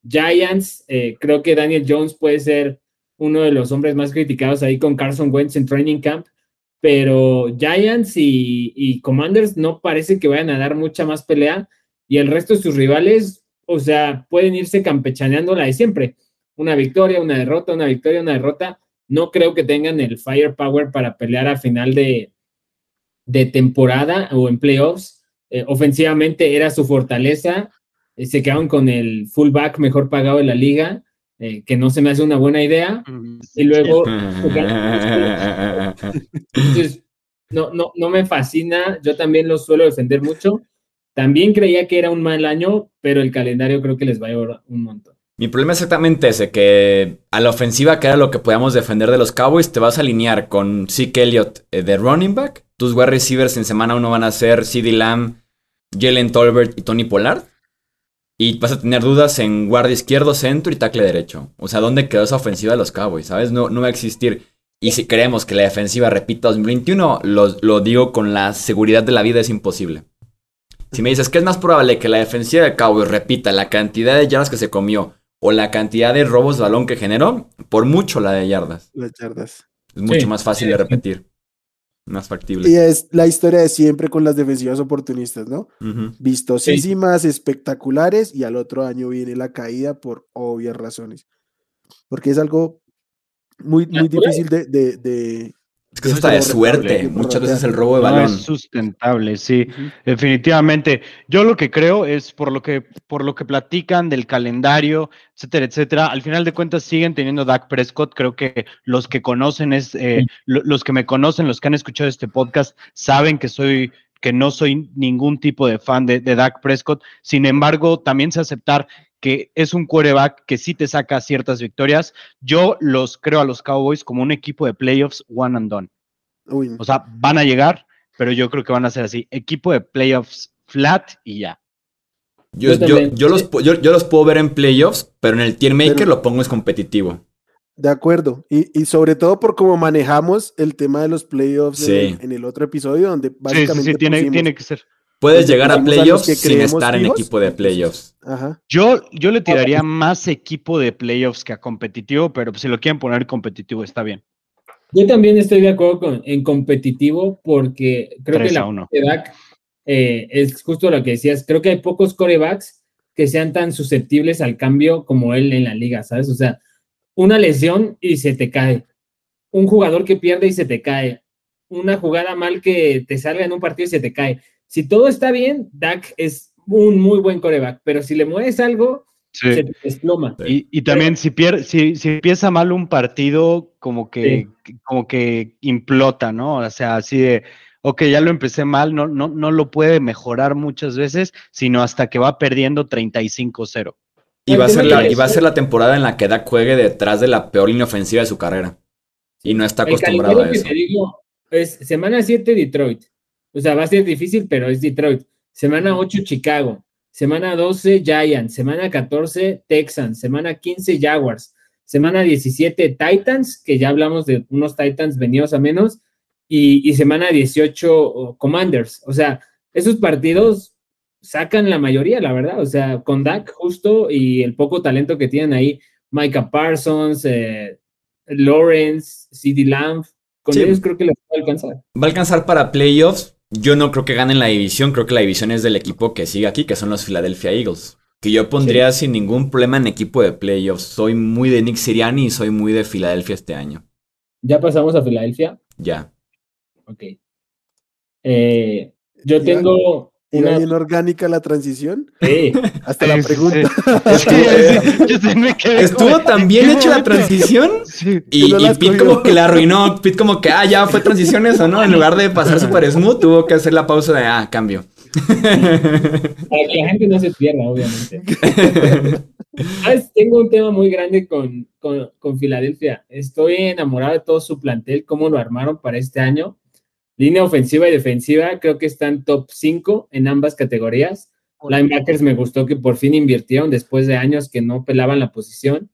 Giants, eh, creo que Daniel Jones puede ser uno de los hombres más criticados ahí con Carson Wentz en Training Camp, pero Giants y, Commanders no parece que vayan a dar mucha más pelea y el resto de sus rivales, o sea, pueden irse campechaneando la de siempre. Una victoria, una derrota, una victoria, una derrota. No creo que tengan el firepower para pelear a final de, de temporada o en playoffs. Eh, ofensivamente era su fortaleza. Eh, se quedaron con el fullback mejor pagado de la liga, eh, que no se me hace una buena idea. Y luego... Entonces, no, no, no me fascina. Yo también lo suelo defender mucho. También creía que era un mal año, pero el calendario creo que les va a llevar un montón. Mi problema es exactamente ese, que a la ofensiva, que era lo que podíamos defender de los Cowboys, te vas a alinear con Zeke Elliott de running back tus wide receivers en semana uno van a ser CD Lamb, Jalen Tolbert y Tony Pollard. Y vas a tener dudas en guardia izquierdo, centro y tackle derecho. O sea, ¿dónde quedó esa ofensiva de los Cowboys? ¿Sabes? No, va a existir. Y si creemos que la defensiva repita 2021, lo, lo digo con la seguridad de la vida, es imposible. Si me dices que es más probable que la defensiva de Cowboys repita la cantidad de yardas que se comió o la cantidad de robos de balón que generó, por mucho la de yardas. Las yardas. Es mucho más fácil de repetir más factible. Y es la historia de siempre con las defensivas oportunistas, ¿no? Vistosísimas, espectaculares, y al otro año viene la caída por obvias razones. Porque es algo muy, muy difícil de, es que eso está de suerte. Muchas veces el robo de balón. es sustentable, sí, definitivamente. Yo lo que creo es por lo que, por lo que platican del calendario, etcétera, etcétera. Al final de cuentas siguen teniendo Dak Prescott. Creo que los que conocen es, eh, los que me conocen, los que han escuchado este podcast, saben que soy que no soy ningún tipo de fan de, de Dak Prescott. Sin embargo, también sé aceptar que es un quarterback que sí te saca ciertas victorias. Yo los creo a los Cowboys como un equipo de playoffs one and done. O sea, van a llegar, pero yo creo que van a ser así, equipo de playoffs flat y ya. Yo, los, los, puedo ver en playoffs, pero en el tier maker lo pongo es competitivo. De acuerdo. Y, sobre todo por cómo manejamos el tema de los playoffs en, el otro episodio, donde básicamente. Sí, tiene, tiene que ser. Puedes llegar a playoffs sin estar en equipo de playoffs. Yo, yo le tiraría más equipo de playoffs que a competitivo, pero si lo quieren poner competitivo está bien. Yo también estoy de acuerdo con, en competitivo porque creo que la coreback eh, es justo lo que decías. Creo que hay pocos corebacks que sean tan susceptibles al cambio como él en la liga, ¿sabes? O sea, una lesión y se te cae. Un jugador que pierde y se te cae. Una jugada mal que te salga en un partido y se te cae si todo está bien, Dak es un muy buen coreback, pero si le mueves algo, se te desploma. Y, también si, pierde, si, si, empieza mal un partido, como que, como que implota, ¿no? O sea, así de, ok, ya lo empecé mal, no, no, no lo puede mejorar muchas veces, sino hasta que va perdiendo 35-0. Y va, a ser la, y va a ser la temporada en la que Dak juegue detrás de la peor línea ofensiva de su carrera. Y no está acostumbrado a eso. es semana 7 Detroit, o sea, va a ser difícil, pero es Detroit. Semana 8, Chicago. Semana 12, Giants. Semana 14, Texans. Semana 15, Jaguars. Semana 17, Titans, que ya hablamos de unos Titans venidos a menos. Y, semana 18, Commanders. O sea, esos partidos sacan la mayoría, la verdad. O sea, con Dak justo y el poco talento que tienen ahí, Micah Parsons, eh, Lawrence, CD Lamb, con ellos creo que les va a alcanzar. Va a alcanzar para playoffs, yo no creo que ganen la división, creo que la división es del equipo que sigue aquí, que son los Philadelphia Eagles. Que yo pondría sin ningún problema en equipo de playoffs. Soy muy de Nick Siriani y soy muy de Filadelfia este año. ¿Ya pasamos a Filadelfia? Ya. Ok. Eh, yo tengo ¿Era bien orgánica la transición? Sí. Hasta la pregunta. Estuvo, tan bien hecha la transición y, y Pete como que la arruinó. Pete como que, ah, ya fue transición eso, ¿no? En lugar de pasar super smooth, tuvo que hacer la pausa de, ah, cambio. Para que la gente no se pierda, obviamente. Tengo un tema muy grande con, con, con Filadelfia. Estoy enamorado de todo su plantel, cómo lo armaron para este año Línea ofensiva y defensiva, creo que están top 5 en ambas categorías. Linebackers me gustó que por fin invirtieron después de años que no pelaban la posición.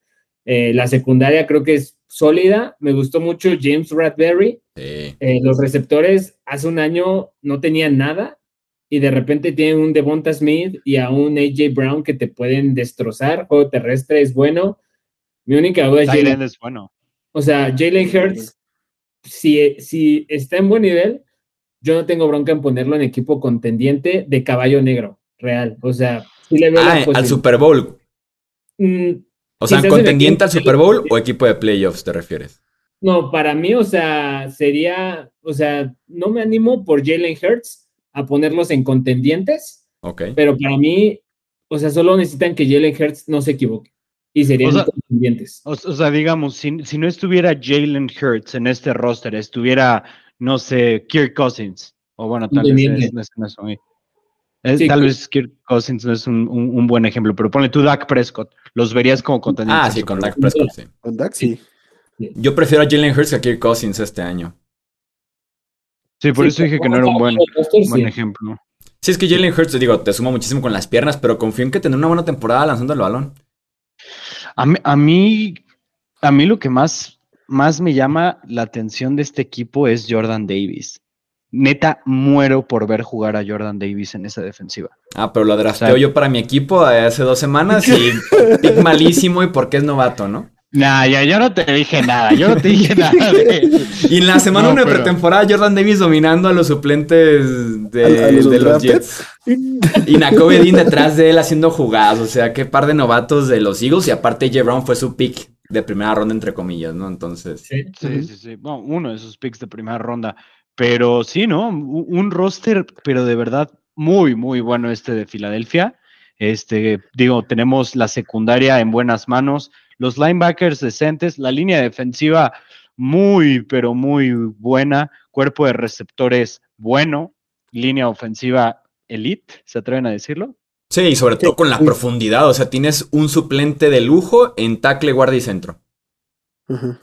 Eh, la secundaria creo que es sólida. Me gustó mucho James Radberry. Eh, los receptores hace un año no tenían nada y de repente tienen un Devonta Smith y a un AJ Brown que te pueden destrozar. Juego terrestre es bueno. Mi única duda es Jalen es bueno. O sea, Jalen Hurts, si, si está en buen nivel, yo no tengo bronca en ponerlo en equipo contendiente de caballo negro, real. O sea, si le veo ah, al Super Bowl. Mm, o sea, contendiente al Super Bowl o equipo de playoffs te refieres? No, para mí, o sea, sería, o sea, no me animo por Jalen Hurts a ponerlos en contendientes. Ok. Pero para mí, o sea, solo necesitan que Jalen Hurts no se equivoque. Y serían contendientes. O, sea, digamos, si, no estuviera Jalen Hurts en este roster, estuviera, no sé, Kirk Cousins. O bueno, tal vez no es, tal vez Kirk Cousins no es un, buen ejemplo, pero ponle tú Dak Prescott. Los verías como contendientes. Ah, sí, con Dak Prescott, sí. Con Dak, sí. Yo prefiero a Jalen Hurts que a Kirk Cousins este año. Sí, por eso dije que no era un buen, buen ejemplo. Sí, es que Jalen Hurts, te digo, te suma muchísimo con las piernas, pero confío en que tendrá una buena temporada lanzando el balón. A mí, a mí, a mí lo que más, más me llama la atención de este equipo es Jordan Davis. Neta, muero por ver jugar a Jordan Davis en esa defensiva. Ah, pero lo drafteo yo para mi equipo hace dos semanas y pick malísimo y porque es novato, ¿no? Nah, ya yo no te dije nada, yo no te dije nada Y en la semana una pretemporada, Jordan Davis dominando a los suplentes de, los, Jets. Y Nakobe detrás de él haciendo jugadas. O sea, qué par de novatos de los Eagles. Y aparte, J. Brown fue su pick de primera ronda, entre comillas, ¿no? Entonces. Sí, sí, sí. uno de sus picks de primera ronda. Pero sí, ¿no? Un roster, pero de verdad muy, muy bueno este de Filadelfia. Este, digo, tenemos la secundaria en buenas manos los linebackers decentes, la línea defensiva muy, pero muy buena, cuerpo de receptores bueno, línea ofensiva elite, ¿se atreven a decirlo? Sí, y sobre todo con la profundidad, o sea, tienes un suplente de lujo en tackle, guardia y centro,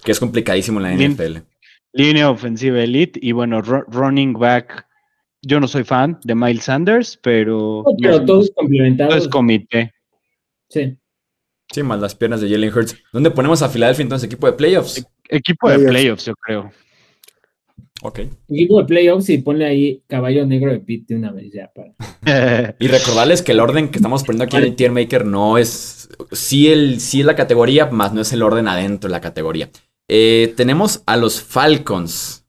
que es complicadísimo en la NFL. Línea ofensiva elite y bueno, running back yo no soy fan de Miles Sanders, pero. pero todos complementados. Es comité. Sí. Sí, más las piernas de Jalen Hurts. ¿Dónde ponemos a Philadelphia entonces? ¿Equipo de playoffs? E-, equipo de playoffs, yo creo. Ok. Equipo de playoffs y ponle ahí caballo negro de Pete de una vez ya para. y recordarles que el orden que estamos poniendo aquí en el tier maker no es. Sí, el, sí es la categoría, más no es el orden adentro de la categoría. Eh, tenemos a los Falcons.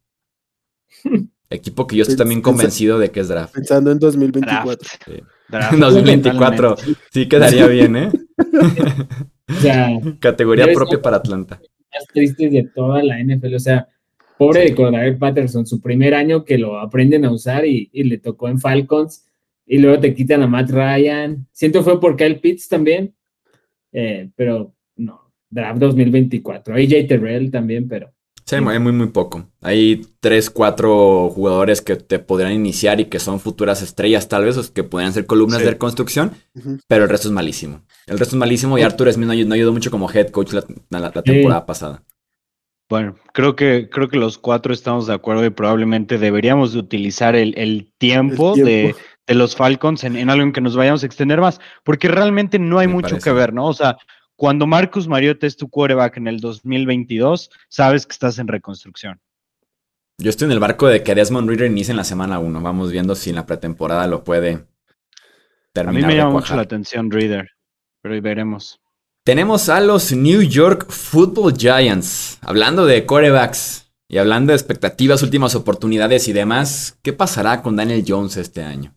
Equipo que yo estoy también convencido de que es draft. Pensando en 2024. Sí. 2024. Sí quedaría bien, ¿eh? O sea, Categoría propia para Atlanta. Más tristes de toda la NFL. O sea, pobre de Cordell Patterson, su primer año que lo aprenden a usar y, le tocó en Falcons. Y luego te quitan a Matt Ryan. Siento fue por Kyle Pitts también. Eh, pero no, draft 2024. AJ Terrell también, pero Sí, hay muy, muy poco. Hay tres, cuatro jugadores que te podrían iniciar y que son futuras estrellas, tal vez, o que podrían ser columnas de reconstrucción, pero el resto es malísimo. El resto es malísimo y Arthur Smith no, ayudó mucho como head coach la, temporada pasada. Bueno, creo que, creo que los cuatro estamos de acuerdo y probablemente deberíamos de utilizar el, tiempo, De, los Falcons en, algo en que nos vayamos a extender más, porque realmente no hay mucho que ver, ¿no? O sea, cuando Marcus Mariota es tu quarterback en el 2022, sabes que estás en reconstrucción. Yo estoy en el barco de que Desmond Reader inicie en la semana 1. Vamos viendo si en la pretemporada lo puede terminar. A mí me llama mucho la atención Reader, pero ahí veremos. Tenemos a los New York Football Giants. Hablando de quarterbacks y hablando de expectativas, últimas oportunidades y demás, ¿qué pasará con Daniel Jones este año?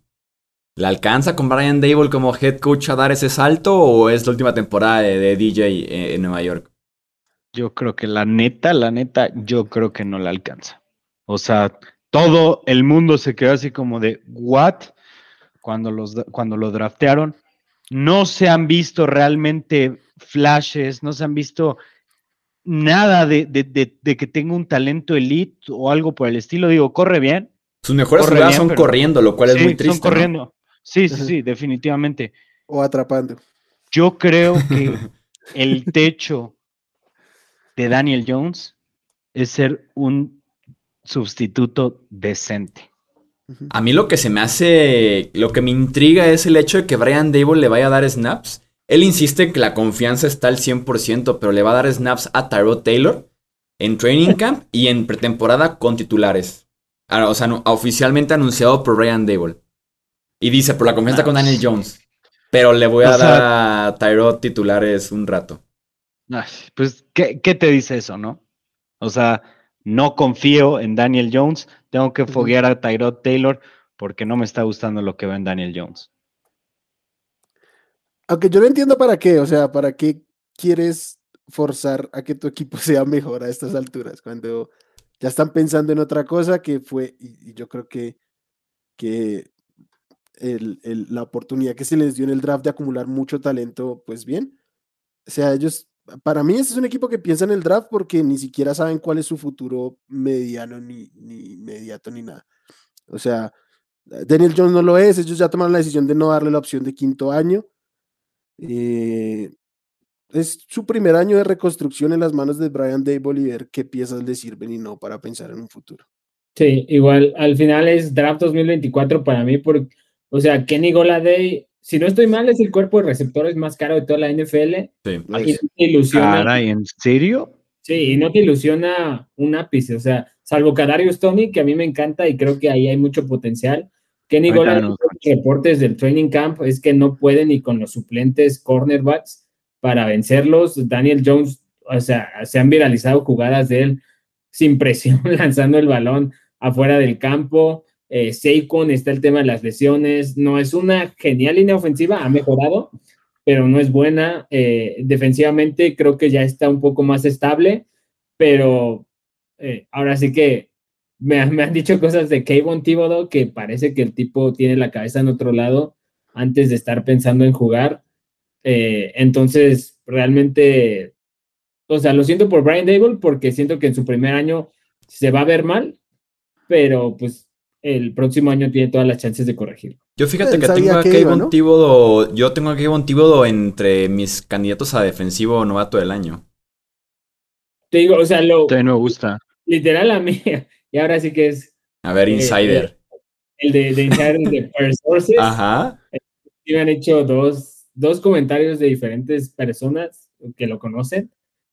¿Le alcanza con Brian Dable como head coach a dar ese salto o es la última temporada de, DJ en, Nueva York? Yo creo que la neta, la neta, yo creo que no le alcanza. O sea, todo el mundo se quedó así como de, ¿what? Cuando, los, cuando lo draftearon. No se han visto realmente flashes, no se han visto nada de, que tenga un talento elite o algo por el estilo. Digo, corre bien. Sus mejores jugadas son corriendo, lo cual es muy triste. Son corriendo. Sí, sí, sí, definitivamente. O atrapando. Yo creo que el techo de Daniel Jones es ser un sustituto decente. A mí lo que se me hace, lo que me intriga es el hecho de que Brian Dable le vaya a dar snaps. Él insiste que la confianza está al 100%, pero le va a dar snaps a Tyrod Taylor en training camp y en pretemporada con titulares. Ah, o sea, oficialmente anunciado por Brian Dable. Y dice, por la confianza con Daniel Jones. Pero le voy a dar a Tyrod titulares un rato. pues, ¿qué, ¿qué, te dice eso, no? O sea, no confío en Daniel Jones, tengo que foguear a Tyrod Taylor porque no me está gustando lo que veo en Daniel Jones. Aunque yo no entiendo para qué, o sea, para qué quieres forzar a que tu equipo sea mejor a estas alturas, cuando ya están pensando en otra cosa que fue, y, yo creo que, que el, la oportunidad que se les dio en el draft de acumular mucho talento, pues bien. O sea, ellos, para mí, ese es un equipo que piensa en el draft porque ni siquiera saben cuál es su futuro mediano, ni, ni inmediato, ni nada. O sea, Daniel Jones no lo es, ellos ya tomaron la decisión de no darle la opción de quinto año. Eh, es su primer año de reconstrucción en las manos de Brian Dable y ver qué piezas le sirven y no para pensar en un futuro. Sí, igual al final es draft 2024 para mí, porque, o sea, Kenny Goladay, si no estoy mal, es el cuerpo de receptores más caro de toda la NFL. Sí. Y te ilusiona. ¿en serio? Sí, y no te ilusiona un ápice, o sea, salvo Kadarius Tony, que a mí me encanta y creo que ahí hay mucho potencial. Kenny Goladay, los reportes del training camp es que no puede ni con los suplentes cornerbacks para vencerlos. Daniel Jones, o sea, se han viralizado jugadas de él sin presión, lanzando el balón afuera del campo. Eh, Saquon está el tema de las lesiones. No es una genial línea ofensiva, ha mejorado, pero no es buena. Eh, defensivamente creo que ya está un poco más estable, pero eh, ahora sí que me, han dicho cosas de Kayvon Thibodeau que parece que el tipo tiene la cabeza en otro lado antes de estar pensando en jugar. Eh, entonces, realmente, o sea, lo siento por Brian Dable porque siento que en su primer año se va a ver mal, pero pues el próximo año tiene todas las chances de corregirlo. Yo fíjate que tengo a Kayvon ¿no? yo tengo a Kayvon Thibodeau entre mis candidatos a defensivo novato del año. Te digo, o sea, lo... Te me gusta. Literal a mí, y ahora sí que es... A ver, eh, Insider. el, de, de Insider de First Sources. Ajá. me han hecho dos dos comentarios de diferentes personas que lo conocen,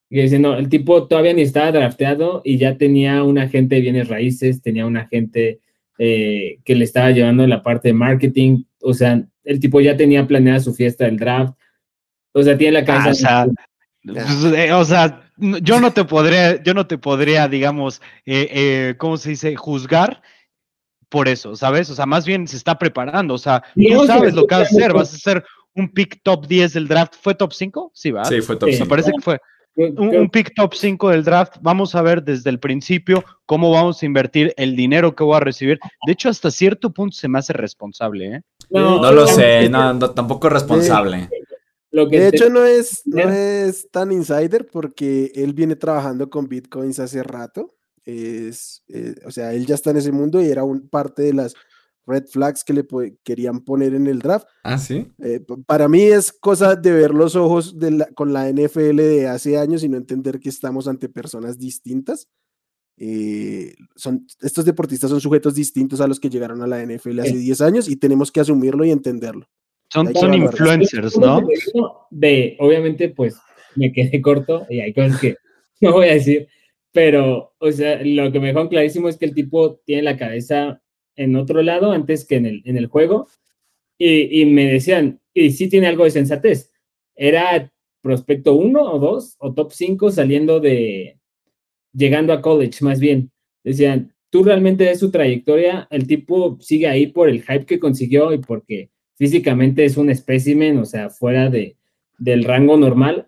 que dicen, no, el tipo todavía ni estaba drafteado y ya tenía un agente de bienes raíces, tenía un agente eh, que le estaba llevando la parte de marketing, o sea, el tipo ya tenía planeada su fiesta del draft, o sea, tiene la casa... Ah, o, sea, yo no te podría, yo no te podría, digamos, eh, eh, ¿cómo se dice? Juzgar por eso, ¿sabes? O sea, más bien se está preparando, o sea, tú sabes lo que vas a hacer, vas a hacer un pick top 10 del draft. ¿Fue top 5? Sí, ¿verdad? Sí, fue top 5. Me parece que fue. Un, pick top 5 del draft. Vamos a ver desde el principio cómo vamos a invertir el dinero que voy a recibir. De hecho, hasta cierto punto se me hace responsable. ¿eh? No, lo sé, no, tampoco es responsable. de hecho, no es, no es tan insider porque él viene trabajando con bitcoins hace rato. Es, eh, o sea, él ya está en ese mundo y era un, parte de las red flags que le querían poner en el draft. Ah, sí. Eh, para mí es cosa de ver los ojos con la NFL de hace años y no entender que estamos ante personas distintas. Eh, son, estos deportistas son sujetos distintos a los que llegaron a la NFL hace 10 años y tenemos que asumirlo y entenderlo. Son, son influencers, ¿no? De, obviamente, pues me quedé corto y hay cosas que no voy a decir, pero, o sea, lo que me dejó clarísimo es que el tipo tiene la cabeza en otro lado antes que en el, en el juego. Y, me decían, y sí tiene algo de sensatez. Era prospecto 1 o 2 o top 5 saliendo de, llegando a college más bien. Decían, tú realmente ves su trayectoria, el tipo sigue ahí por el hype que consiguió y porque físicamente es un espécimen, o sea, fuera de, del rango normal,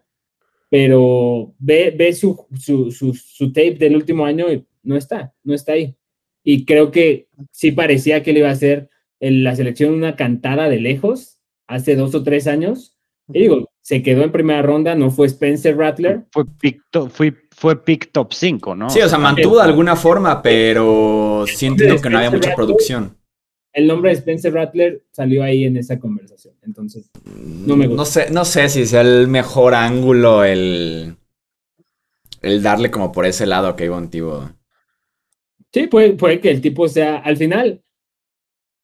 pero ve, ve su, su, su, su, tape del último año y no está, no está ahí y creo que sí parecía que le iba a hacer la selección una cantada de lejos hace dos o tres años. Y digo, se quedó en primera ronda, no fue Spencer Rattler. Fue pick top, fue, fue pick top 5, ¿no? Sí, o sea, mantuvo de alguna forma, pero siento que no había mucha producción. El nombre de Spencer Rattler salió ahí en esa conversación, entonces no me gusta. No sé, no sé si sea el mejor ángulo el, el darle como por ese lado a Kayvon Thibodeau. Sí, puede, puede que el tipo sea, al final,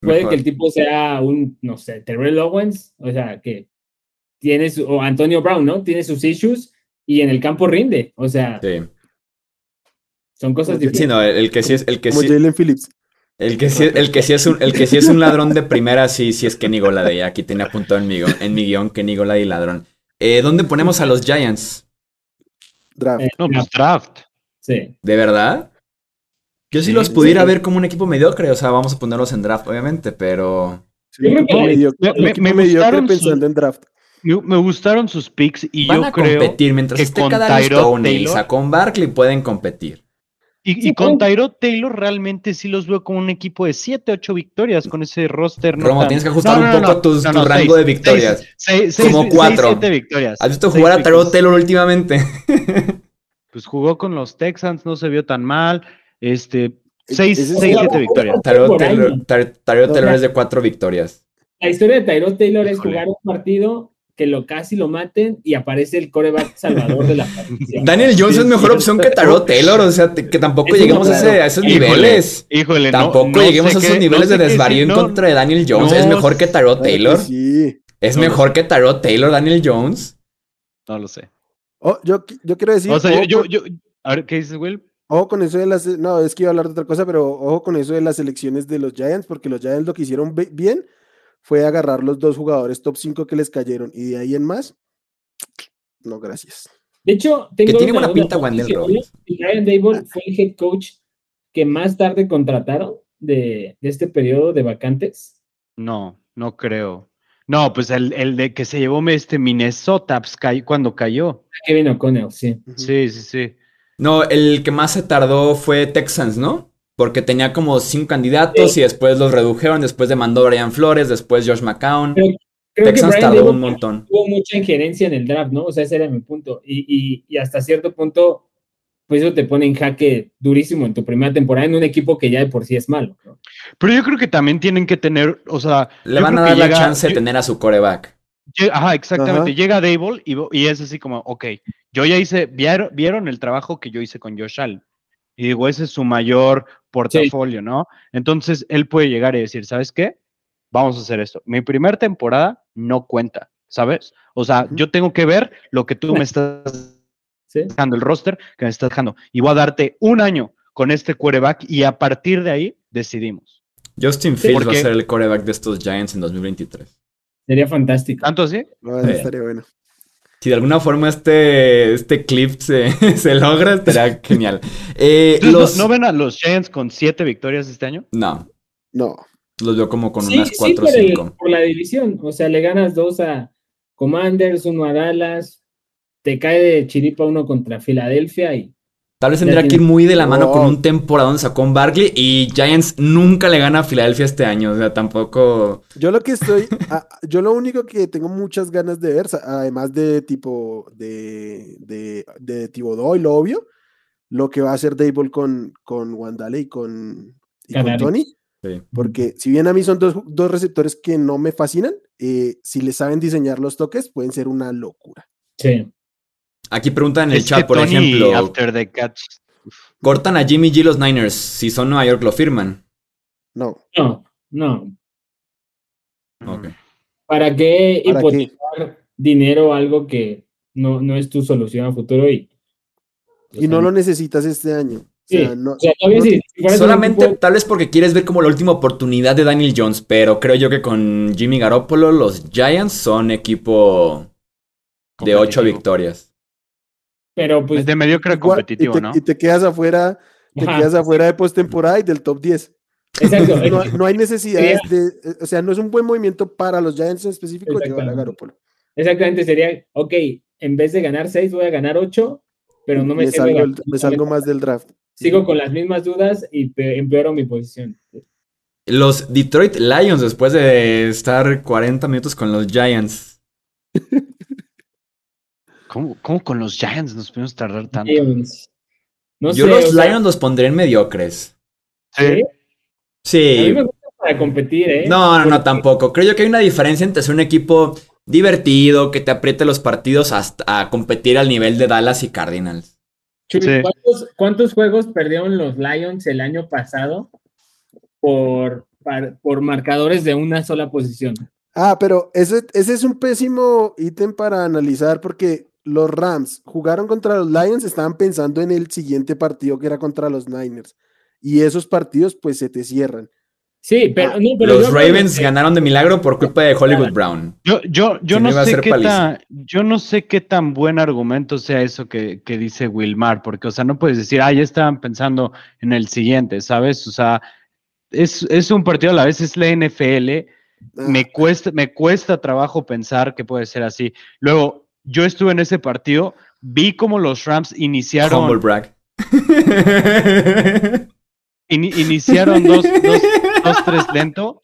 puede que el tipo sea un, no sé, Terrell Owens, o sea, que tiene su, o Antonio Brown, ¿no? Tiene sus issues y en el campo rinde, o sea. Sí. Son cosas diferentes. Sí, no, el, que sí es, el que Como sí. Jalen Phillips. El que, sí, el, que sí es un, el que sí es un ladrón de primera, sí, sí es Kenny Golade. Aquí tiene apuntado en mi, guión- en mi guion Kenny Golade y ladrón. Eh, ¿Dónde ponemos a los Giants? Draft. Eh, No, pues draft. Sí. ¿De verdad? Yo sí, Sí, los pudiera sí. ver como un equipo mediocre. O sea, vamos a ponerlos en draft, obviamente, pero... Sí, Yo creo equipo que- mediocre- me- equipo me mediocre gustaron sus- pensando en draft. Me, me gustaron sus picks y Van yo a creo. competir. Mientras que esté con cada Tyrod Stone y Saquon Barkley pueden competir. Y, y con claro. Tyrod Taylor realmente sí los veo como un equipo de 7, 8 victorias con ese roster. no Romo, tan- tienes que ajustar No, un poco no, tus- no, tu no, rango seis, de victorias. seis, seis, Como seis, cuatro. siete victorias. ¿Has visto jugar a Tyrod. Taylor últimamente? Pues jugó con los Texans, no se vio tan mal. Este, Ese 6, es 6, el- 7 victorias. Tyrod Taylor, No, no. es de cuatro victorias. La historia de Tyrod Taylor es Híjole. jugar un partido que lo casi lo maten y aparece el coreback salvador de la franquicia. Daniel Jones Sí, es mejor opción que Tyrod Taylor, o sea, te- que tampoco lleguemos no, a, ese- claro. a esos Híjole, niveles. Híjole, no- Tampoco no lleguemos sé a esos qué- niveles no sé de desvarío en no, contra de Daniel Jones. es no mejor que Tyrod Taylor. Sí. Es No mejor que Tyrod Taylor, Daniel Jones. No lo sé. Oh, yo, yo quiero decir. o sea, yo, ojo yo, con- yo- a ver, ¿qué dices, Will? Ojo con eso de las. No, es que iba a hablar de otra cosa, pero ojo con eso de las elecciones de los Giants, porque los Giants lo que hicieron bien fue agarrar los dos jugadores top 5 que les cayeron y de ahí en más. No, gracias. De hecho, tengo Que tiene una buena pinta Wendell ¿Sí, Robbins. Brian Dable fue el head coach que más tarde contrataron de, de este periodo de vacantes. No, no creo. No, pues el, el de que se llevó este Minnesota pues, cay- cuando cayó. Kevin O'Connell, sí. Sí, sí, sí. No, el que más se tardó fue Texans, ¿no? Porque tenía como cinco candidatos y después los redujeron. Después demandó Brian Flores, después Josh McCown. Pero Creo Texans que tardó un montón. tuvo mucha injerencia en el draft, ¿no? O sea, ese era mi punto. Y, y- y hasta cierto punto, pues eso te pone en jaque durísimo en tu primera temporada en un equipo que ya de por sí es malo. ¿no? Pero yo creo que también tienen que tener, o sea, Le van a dar la llega- chance de tener a su coreback. Ajá, exactamente. Ajá. Llega Dable y, y es así como, ok, yo ya hice, vieron, vieron el trabajo que yo hice con Josh Allen. Y digo, ese es su mayor portafolio, ¿no? Entonces él puede llegar y decir, ¿sabes qué? Vamos a hacer esto. Mi primera temporada no cuenta, ¿sabes? O sea, yo tengo que ver lo que tú me estás ¿Sí? dejando, el roster que me estás dejando. Y voy a darte un año con este quarterback y a partir de ahí decidimos. Justin Fields va a ser el coreback de estos Giants en 2023. Sería fantástico. ¿Tanto así? No, Sí. estaría bueno. Si de alguna forma este, este clip se, se logra, estaría genial. Eh, Entonces, ¿no- los... ¿no, ven a los Giants con siete victorias este año? No, No. los veo como con Sí, unas 4 o 5. por la división. O sea, le ganas dos a Commanders, uno a Dallas, te cae de chiripa uno contra Filadelfia y Tal vez tendría que ir muy de la mano con No. un temporada en Sacón Barkley y Giants nunca le gana a Filadelfia este año. O sea, tampoco. Yo lo que estoy, a- yo lo único que tengo muchas ganas de ver, además de tipo de, de, de Thibodeau y lo obvio, lo que va a hacer Dable con, con Wandale y con, y con. Tony, Sí. porque si bien a mí son dos, dos receptores que no me fascinan, eh, si le saben diseñar los toques, pueden ser una locura. sí. Aquí preguntan en el Es chat, por Tony, ejemplo, After the catch. cortan a Jimmy G los Niners. Si son Nueva York, lo firman. No, No, no. ¿Para qué ¿Para qué? hipotecar dinero a algo que no, no es tu solución a futuro? Y, y no lo necesitas este año. O sí, sea, no, o sea, todavía no- si- si fueras un Solamente equipo- tal vez porque quieres ver como la última oportunidad de Daniel Jones, pero creo yo que con Jimmy Garoppolo los Giants son equipo de 8 Competitivo. victorias. Pero pues Es de mediocre competitivo, y te, ¿no? y te quedas afuera, te Ajá. quedas afuera de postemporada y del top 10. exacto, No, no hay necesidades Sería- de, eh, o sea, no es un buen movimiento para los Giants en específico llevar a. Garoppolo. exactamente sería, ok, en vez de ganar 6 voy a ganar 8, pero no me, me, sirve salgo, el- me salgo más del draft. Sigo con las mismas dudas y pe- empeoro mi posición. Los Detroit Lions, después de estar 40 minutos con los Giants. ¿Cómo, cómo con los Giants nos pudimos tardar tanto? Lions. No Yo sé, los o sea, Lions los pondré en mediocres. ¿sí? A mí Sí. me gusta para competir, ¿eh? No, no, no, tampoco. Creo yo que hay una diferencia entre ser un equipo divertido, que te apriete los partidos hasta a competir al nivel de Dallas y Cardinals. Chuy, Sí. ¿cuántos, cuántos juegos perdieron los Lions el año pasado por, par- por marcadores de una sola posición? Ah, pero ese, ese es un pésimo ítem para analizar porque los Rams jugaron contra los Lions, estaban pensando en el siguiente partido que era contra los Niners. y esos partidos pues se te cierran. Sí, pero, Ah, no, pero Los Ravens que- ganaron de milagro por culpa de Hollywood Brown. Yo, yo, yo Si no no iba a sé ser qué paliza. tan, yo no sé qué tan buen argumento sea eso que, que dice Wilmar, porque, o sea, no puedes decir, ah, ya estaban pensando en el siguiente, ¿sabes? O sea, es, es un partido a la vez, es la NFL, Ah, me cuesta, me cuesta trabajo pensar que puede ser así. Luego, yo estuve en ese partido, vi cómo los Rams Humble iniciaron, brag. ini- iniciaron dos, dos, dos, tres lento,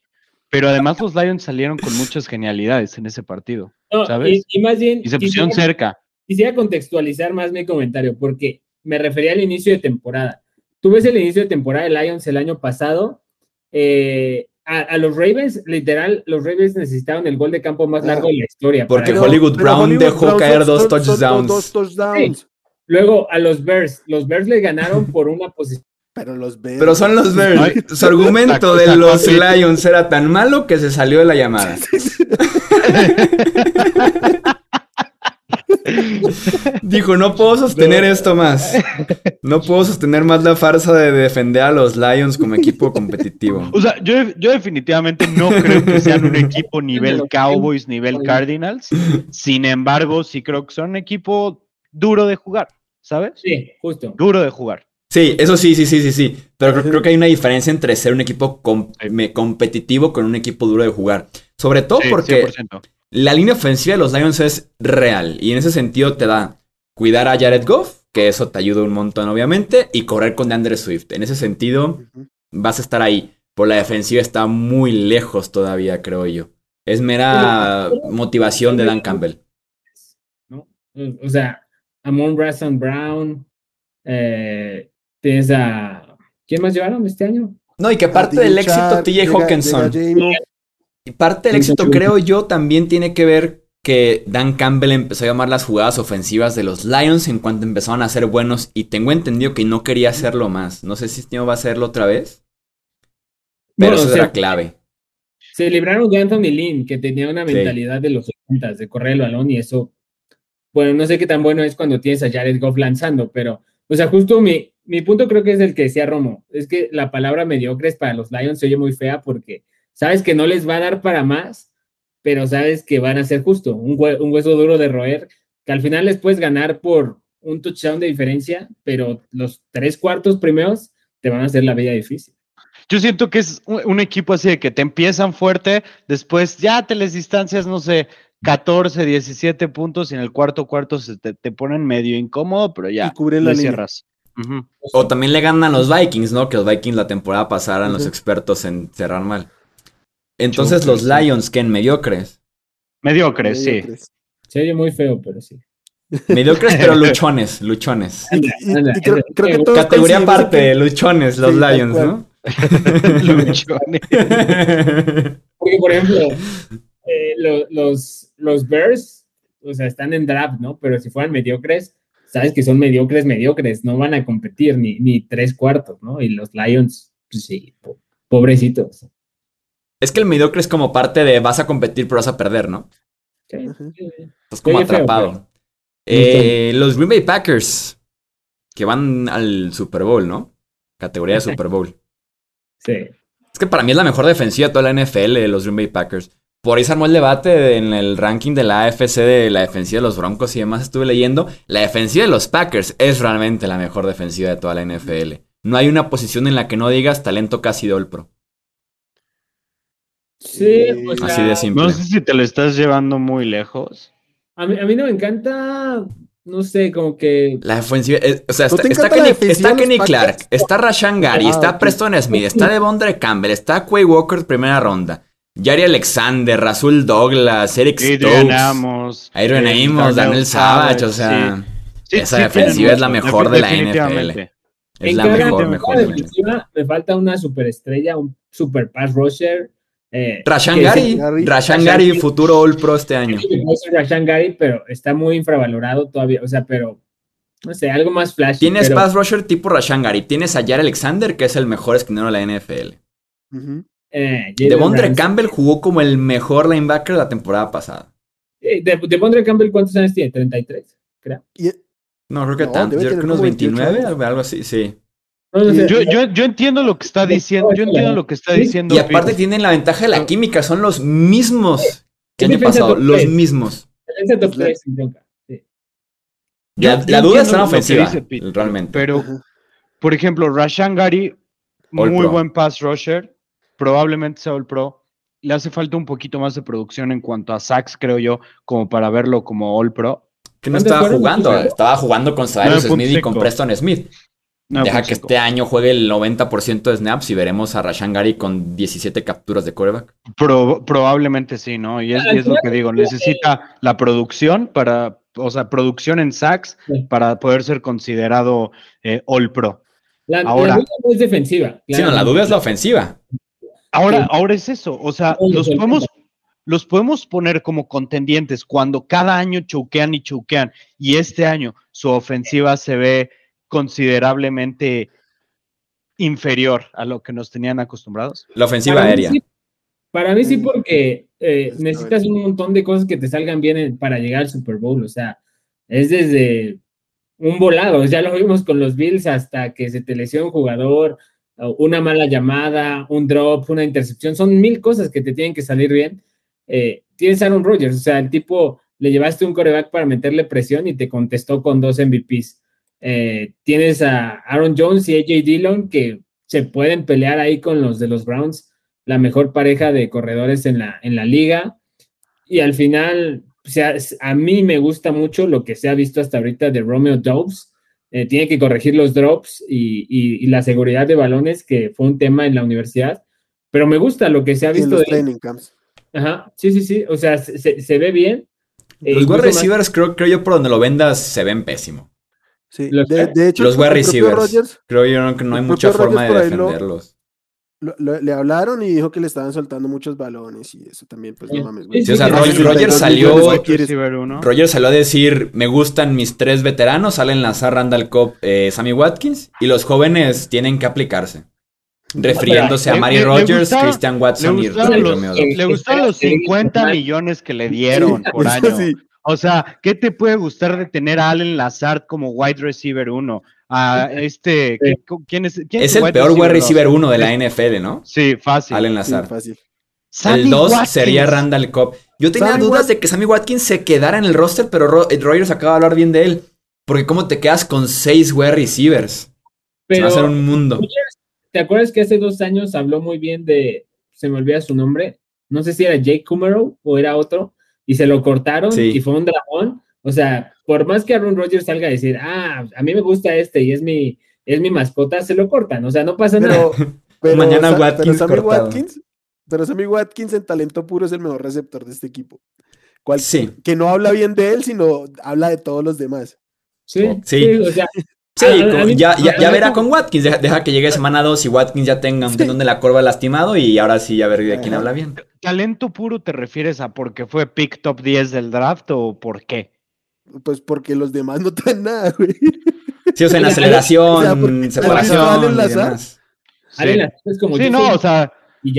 pero además los Lions salieron con muchas genialidades en ese partido no, ¿sabes? Y, y más bien, y se pusieron quisiera- cerca. quisiera contextualizar más mi comentario porque me refería al inicio de temporada. Tú ves el inicio de temporada de Lions el año pasado. eh, a, a los Ravens, literal, los Ravens necesitaban el gol de campo más largo de la historia. Porque pero- Hollywood pero Brown dejó Brown caer dos touchdowns. Dos, touchdowns. Luego a los Bears, los Bears le ganaron por una posición. Pero los Bears. Pero son los Bears. Ay, Su argumento de los. Lions era tan malo que se salió de la llamada. Dijo, no puedo sostener esto más. No puedo sostener más la farsa de defender a los Lions como equipo competitivo. O sea, yo, yo definitivamente no creo que sean un equipo nivel Cowboys, nivel Cardinals. Sin embargo, sí creo que son un equipo duro de jugar, ¿sabes? Sí, justo. Duro de jugar. Sí, eso sí, sí, sí, sí, sí. Pero creo, creo que hay una diferencia entre ser un equipo com- competitivo con un equipo duro de jugar. Sobre todo Sí, porque 100%. La línea ofensiva de los Lions es real. Y en ese sentido te da cuidar a Jared Goff, que eso te ayuda un montón, obviamente, y correr con DeAndre Swift. En ese sentido, vas a estar ahí. Por la defensiva está muy lejos todavía, creo yo. Es mera motivación de Dan Campbell. ¿no? O sea, Amon Rassan Brown, eh, tienes a. ¿Quién más llevaron este año? No, y que parte del éxito TJ Hawkinson. Y parte del éxito, creo yo, también tiene que ver que Dan Campbell empezó a llamar las jugadas ofensivas de los Lions en cuanto empezaron a ser buenos. Y tengo entendido que no quería hacerlo más. No sé si este año va a hacerlo otra vez. Pero Bueno, eso o es sea, la clave. Se libraron de Anthony Lynn, que tenía una Sí. mentalidad de los 80 de correr el balón y eso. Bueno, no sé qué tan bueno es cuando tienes a Jared Goff lanzando, pero, o sea, justo mi, mi punto creo que es el que decía Romo. Es que la palabra mediocres para los Lions se oye muy fea porque sabes que no les va a dar para más, pero sabes que van a ser justo un, hue- un hueso duro de roer, que al final les puedes ganar por un touchdown de diferencia, pero los tres cuartos primeros te van a hacer la vida difícil. Yo siento que es un, un equipo así de que te empiezan fuerte, después ya te les distancias, no sé, 14, 17 puntos y en el cuarto cuarto se te, te ponen medio incómodo, pero ya Y cubren la cierras. O también le ganan a los Vikings, ¿no? Que los Vikings la temporada pasada eran los expertos en cerrar mal. Entonces los. Lions, que en mediocres. Mediocres, sí. Se oye muy feo, pero sí. Mediocres, pero luchones, luchones. Y, y- y creo, creo que todos Categoría aparte, que- luchones, los Sí, Lions. ¿no? Luchones. Porque, por ejemplo, eh, lo- los, los Bears, o sea, están en draft, ¿no? Pero si fueran mediocres, sabes que son mediocres, mediocres, no van a competir ni, ni tres cuartos, ¿no? Y los Lions, pues sí, po- pobrecitos. Es que el mediocre es como parte de vas a competir, pero vas a perder, ¿no? Sí, Estás como feo, atrapado. Eh, los Green Bay Packers, que van al Super Bowl, ¿no? Categoría de Super Bowl. sí. Es que para mí es la mejor defensiva de toda la NFL de los Green Bay Packers. Por ahí se armó el debate en el ranking de la AFC de la defensiva de los Broncos y demás estuve leyendo. La defensiva de los Packers es realmente la mejor defensiva de toda la NFL. No hay una posición en la que no digas talento casi de Sí, pues, Así la- de simple. No sé si te lo estás llevando muy lejos. A mí, a mí no me encanta, no sé, como que La defensiva, es- o sea, ¿No está, está Kenny, está Kenny? Clark, está Rashan Gary, Ah, está ok. Preston Smith, está Devondre Campbell, está Quay Walker primera ronda, Jari Alexander, Rasul Douglas, Eric Stokes, Amos. Adrian eh, Amos, Daniel Savage, o sea, sí. Sí, esa sí, defensiva es la mejor de la. NFL. es en la mejor, mejor. defensiva me falta una superestrella, un super pass rusher. Eh, Rashan Gary, Gary. Rashan Gary, futuro All Pro este año. Sí, puede ser Rashan Gary, pero está muy infravalorado todavía. O sea, pero no sé, algo más flashy. Tienes pero, pass rusher tipo Rashan Gary, tienes a Jari Alexander, que es el mejor esquinero de la NFL. Ujú. eh, Devondre. Campbell jugó como el mejor linebacker de la temporada pasada. Eh, De, Devondre Campbell, ¿cuántos años tiene? 33, creo. Y- No, creo que No, tanto. Yo creo que unos como 28 29, años. algo algo así, sí. Yo, yo, yo, entiendo lo que está diciendo, yo entiendo lo que está diciendo. Y aparte tienen la ventaja de la química, son los mismos que año pasado, los mismos. La, duda está en ofensiva, realmente. Pero, por ejemplo, Rashan Gary, muy buen pass rusher, probablemente sea el pro. Le hace falta un poquito más de producción en cuanto a sacks, creo yo, como para verlo como All Pro. Que no estaba jugando, estaba jugando con Cyrus Smith y con Preston Smith. Deja que este año juegue el 90% de snaps y veremos a Rashan Gary con 17 capturas de coreback. probablemente sí, ¿no? Y es, lo que digo, necesita la producción para, o sea, producción en sacks para poder ser considerado eh, All Pro. La, ahora, duda no es defensiva. Sí, no, la duda es la ofensiva. Ahora, ahora es eso, o sea, los podemos, los podemos poner como contendientes cuando cada año choquean y choquean y este año su ofensiva se ve considerablemente inferior a lo que nos tenían acostumbrados? La ofensiva aérea. para mí sí, porque eh, necesitas un montón de cosas que te salgan bien para llegar al Super Bowl. O sea, es desde un volado. Ya lo vimos con los Bills hasta que se te lesiona un jugador, una mala llamada, un drop, una intercepción. Son mil cosas que te tienen que salir bien. Eh, tienes a Aaron Rodgers, o sea, el tipo le llevaste un coreback para meterle presión y te contestó con dos MVPs. Eh, tienes a Aaron Jones y AJ Dillon que se pueden pelear ahí con los de los Browns, la mejor pareja de corredores en la, en la liga. Y al final, o sea, a mí me gusta mucho lo que se ha visto hasta ahorita de Romeo Dobbs. Eh, tiene que corregir los drops y, la seguridad de balones, que fue un tema en la universidad. Pero me gusta lo que se ha visto. de training camps. Ajá, sí, sí, sí. O sea, se, ve bien. Los wide receivers, creo, creo yo, por donde lo vendas, se ven pésimo. Sí, de, hecho, los wide receivers. creo yo que no hay mucha forma de defenderlos. le hablaron y dijo que le estaban soltando muchos balones y eso también, pues no mames. o sea, Roger, salió. Roger salió a decir: Me gustan mis tres veteranos, Allen Lazar, Randall Cobb, eh, Sammy Watkins, y los jóvenes tienen que aplicarse. Refiriéndose a Mari Rogers, Christian Watson y Romeo. Le gustaron los 50 millones que le dieron por año. O sea, ¿qué te puede gustar de tener a Allen Lazard como wide receiver 1? A este, ¿quién es? es, el peor wide receiver 1 de la NFL, ¿no? Sí, fácil. Allen Lazard. el 2 sería Randall Cobb. Yo tenía dudas de que Sammy Watkins se quedara en el roster, pero Rogers acaba de hablar bien de él. Porque ¿cómo te quedas con 6 wide receivers? va a ser un mundo. ¿Te acuerdas que hace dos años habló muy bien de, se me olvida su nombre, no sé si era Jake Kummerow o era otro, y se lo cortaron y fue un dragón. O sea, por más que Aaron Rodgers salga a decir, ah, a mí me gusta este y es mi, es mi mascota, se lo cortan. O sea, no pasa nada. Pero, Mañana Watkins, pero Sammy Watkins, pero Sammy Watkins en talento puro es el mejor receptor de este equipo. Cual, sí. Que no habla bien de él, sino habla de todos los demás. Sí, sí. o sea, Sí, ya, ya, verá con Watkins. Deja, que llegue semana 2 y Watkins ya tenga un de la curva lastimado y ahora sí a ver de quién habla bien. ¿Talento puro te refieres a porque fue pick top 10 del draft o por qué? Pues porque los demás no traen nada, güey. Sí, o sea, en aceleración, separación. Y demás. Sí. es como sí no, o sea,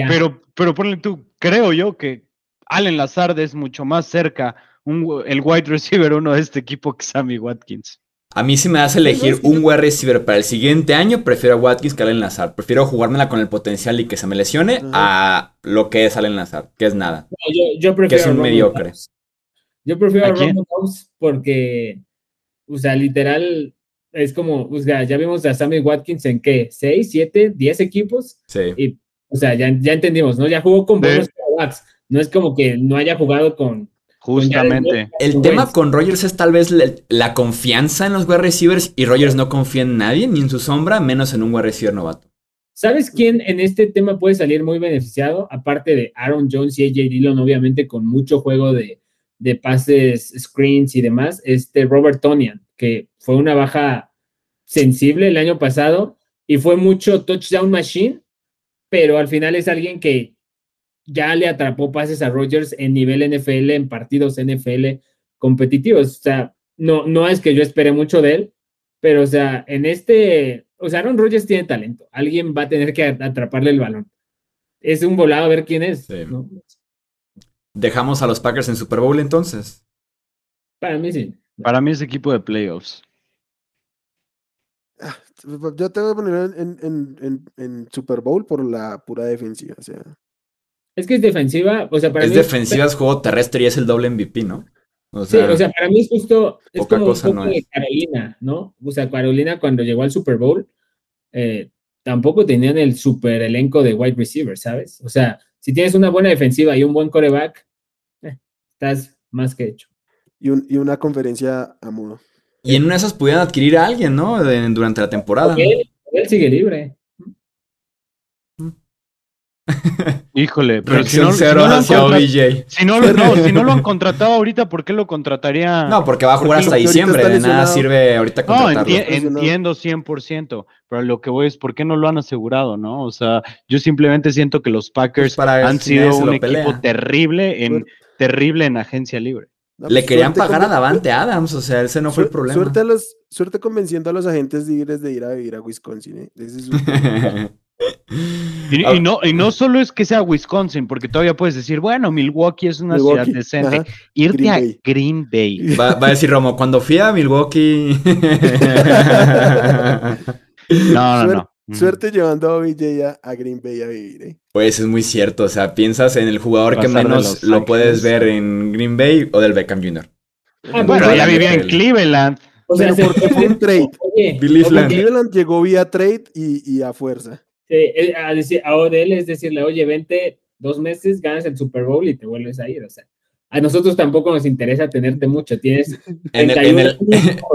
pero, pero ponle tú, creo yo que Allen Lazard es mucho más cerca el wide receiver uno de este equipo que Sammy Watkins. A mí si me das a elegir un wide receiver para el siguiente año, prefiero a Watkins que a Allen Lazar. Prefiero jugármela con el potencial y que se me lesione a lo que es Allen Lazar, que es nada. yo, prefiero que es un mediocre. Yo prefiero a, Roman porque, o sea, literal, es como, o sea, ya vimos a Sammy Watkins en qué, ¿6, 7, 10 equipos? Sí. Y, o sea, ya, ya entendimos, ¿no? Ya jugó con buenos quarterbacks. No es como que no haya jugado con Justamente. El tema con Rogers es tal vez la, confianza en los wide receivers y Rogers no confía en nadie, ni en su sombra, menos en un wide receiver novato. ¿Sabes quién en este tema puede salir muy beneficiado? Aparte de Aaron Jones y AJ Dillon, obviamente con mucho juego de, pases, screens y demás, este Robert Tonian, que fue una baja sensible el año pasado y fue mucho touchdown machine, pero al final es alguien que ya le atrapó pases a Rodgers en nivel NFL, en partidos NFL competitivos. O sea, no, no es que yo espere mucho de él, pero o sea, en este, o sea, Aaron Rodgers tiene talento. Alguien va a tener que atraparle el balón. Es un volado a ver quién es. Dejamos a los Packers en Super Bowl entonces. Para mí sí. Para mí es equipo de playoffs. Ah, Yo te voy a poner en, en- en- en Super Bowl por la pura defensiva. O sea, Es que es defensiva, o sea, para Es mí defensiva, es juego terrestre y es el doble MVP, ¿no? O Sí, o sea, para mí es justo, es poca como un cosa poco no de es. Carolina, ¿no? O sea, Carolina cuando llegó al Super Bowl, eh, tampoco tenían el super elenco de wide receiver, ¿sabes? O sea, si tienes una buena defensiva y un buen coreback, eh, estás más que hecho. y, un- y una conferencia a mudo. y en una de esas pudieran adquirir a alguien, ¿no? De- durante la temporada. Él, él sigue libre. Híjole, pero si no, si no lo si no lo- no, si no lo han contratado ahorita, ¿por qué lo contrataría? No, porque va a jugar hasta diciembre. De nada sirve ahorita No, contratarlo. enti- Lesionado. entiendo 100%, pero lo que voy es, ¿por qué no lo han asegurado, no? O sea, yo simplemente siento que los Packers Pues para han sido un equipo pelea. terrible en, terrible en agencia libre. No, Le pues, querían pagar a Davante Adams, o sea, ese no fue el problema. Suerte, a los, suerte convenciendo a los agentes libres de ir a vivir a Wisconsin. ¿eh? Ese es un- Y, Ah. y no, y no solo es que sea Wisconsin, porque todavía puedes decir, bueno, Milwaukee es una Milwaukee, ciudad decente. ajá, Irte Green a Bay. Green Bay. Va, va a decir Romo, cuando fui a Milwaukee. No, no, no. Mm. Suerte llevando a OBJ a, a Green Bay a vivir. ¿eh? Pues es muy cierto, o sea, piensas en el jugador que Pasar menos lo puedes ver en Green Bay o del Beckham Jr. Ah, Bueno, ya vivía en. Cleveland. O sea, porque fue un trade. Oye. Cleveland llegó vía trade y, y a fuerza. Eh, a decir, a Odell es decirle, oye, vente dos meses, ganas el Super Bowl y te vuelves a ir. O sea, a nosotros tampoco nos interesa tenerte mucho. Tienes En el, 31 en,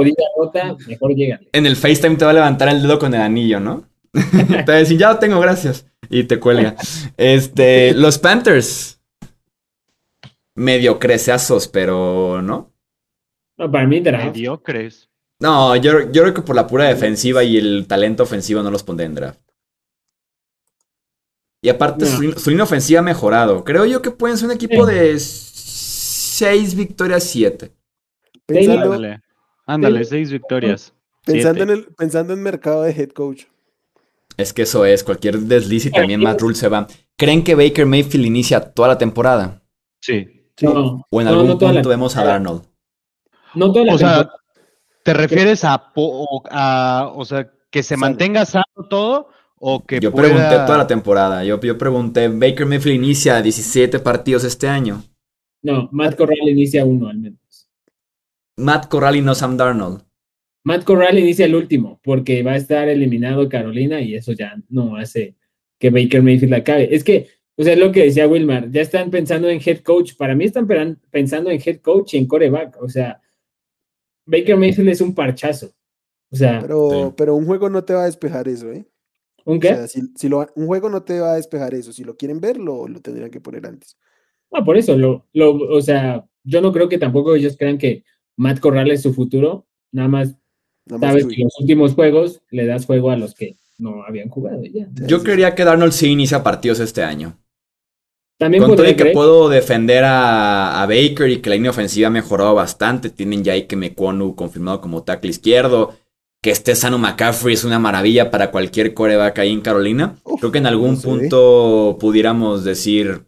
el, rota, mejor llégale. en el FaceTime te va a levantar el dedo con el anillo, ¿no? te va a decir, ya lo tengo, gracias. Y te cuelga. Este, los Panthers. Medio creceazos, pero no. No, para mí, draft. Mediocres. No, yo, yo creo que por la pura defensiva y el talento ofensivo no los pondré en draft. Y aparte, No. su, su línea ofensiva ha mejorado. Creo yo que pueden ser un equipo Sí. de 6 victorias, 7. Pensando, Ándale, ándale, Sí. seis victorias. pensando, en el, pensando en mercado de head coach. Es que eso es, cualquier desliz y también Matt Rule se va. ¿Creen que Baker Mayfield inicia toda la temporada? Sí. Sí. No, ¿O en no, algún no la punto vemos a. Darnold? No toda la O sea. ¿te refieres a, po- o- a- o sea, que se Sano. mantenga sano todo o que Yo pueda... pregunté toda la temporada. Yo, yo pregunté, ¿Baker Mayfield inicia 17 partidos este año? No, Matt Corral inicia uno al menos. Matt Corral y no Sam Darnold. Matt Corral inicia el último, porque va a estar eliminado Carolina y eso ya no hace que Baker Mayfield acabe. Es que, o sea, es lo que decía Wilmar, ya están pensando en head coach. Para mí están pensando en head coach y en coreback. O sea, Baker Mayfield es un parchazo. O sea, Pero, Sí. pero un juego no te va a despejar eso, ¿eh? ¿Un O qué? sea, si, si lo, un juego no te va a despejar eso. Si lo quieren ver, lo, lo tendrían que poner antes. Ah, por eso, lo, lo, o sea, yo no creo que tampoco ellos crean que Matt Corral es su futuro. Nada más Nada más sabes que en los últimos juegos le das juego a los que no habían jugado ya. Yo creería que Darnold sí inicia partidos este año. También Con todo que creer- puedo defender a, a Baker y que la línea ofensiva ha mejorado bastante. Tienen ya Ike Mekwonu confirmado como tackle izquierdo. Que esté sano McCaffrey es una maravilla para cualquier coreback ahí en Carolina. Uf, Creo que en algún no punto pudiéramos decir,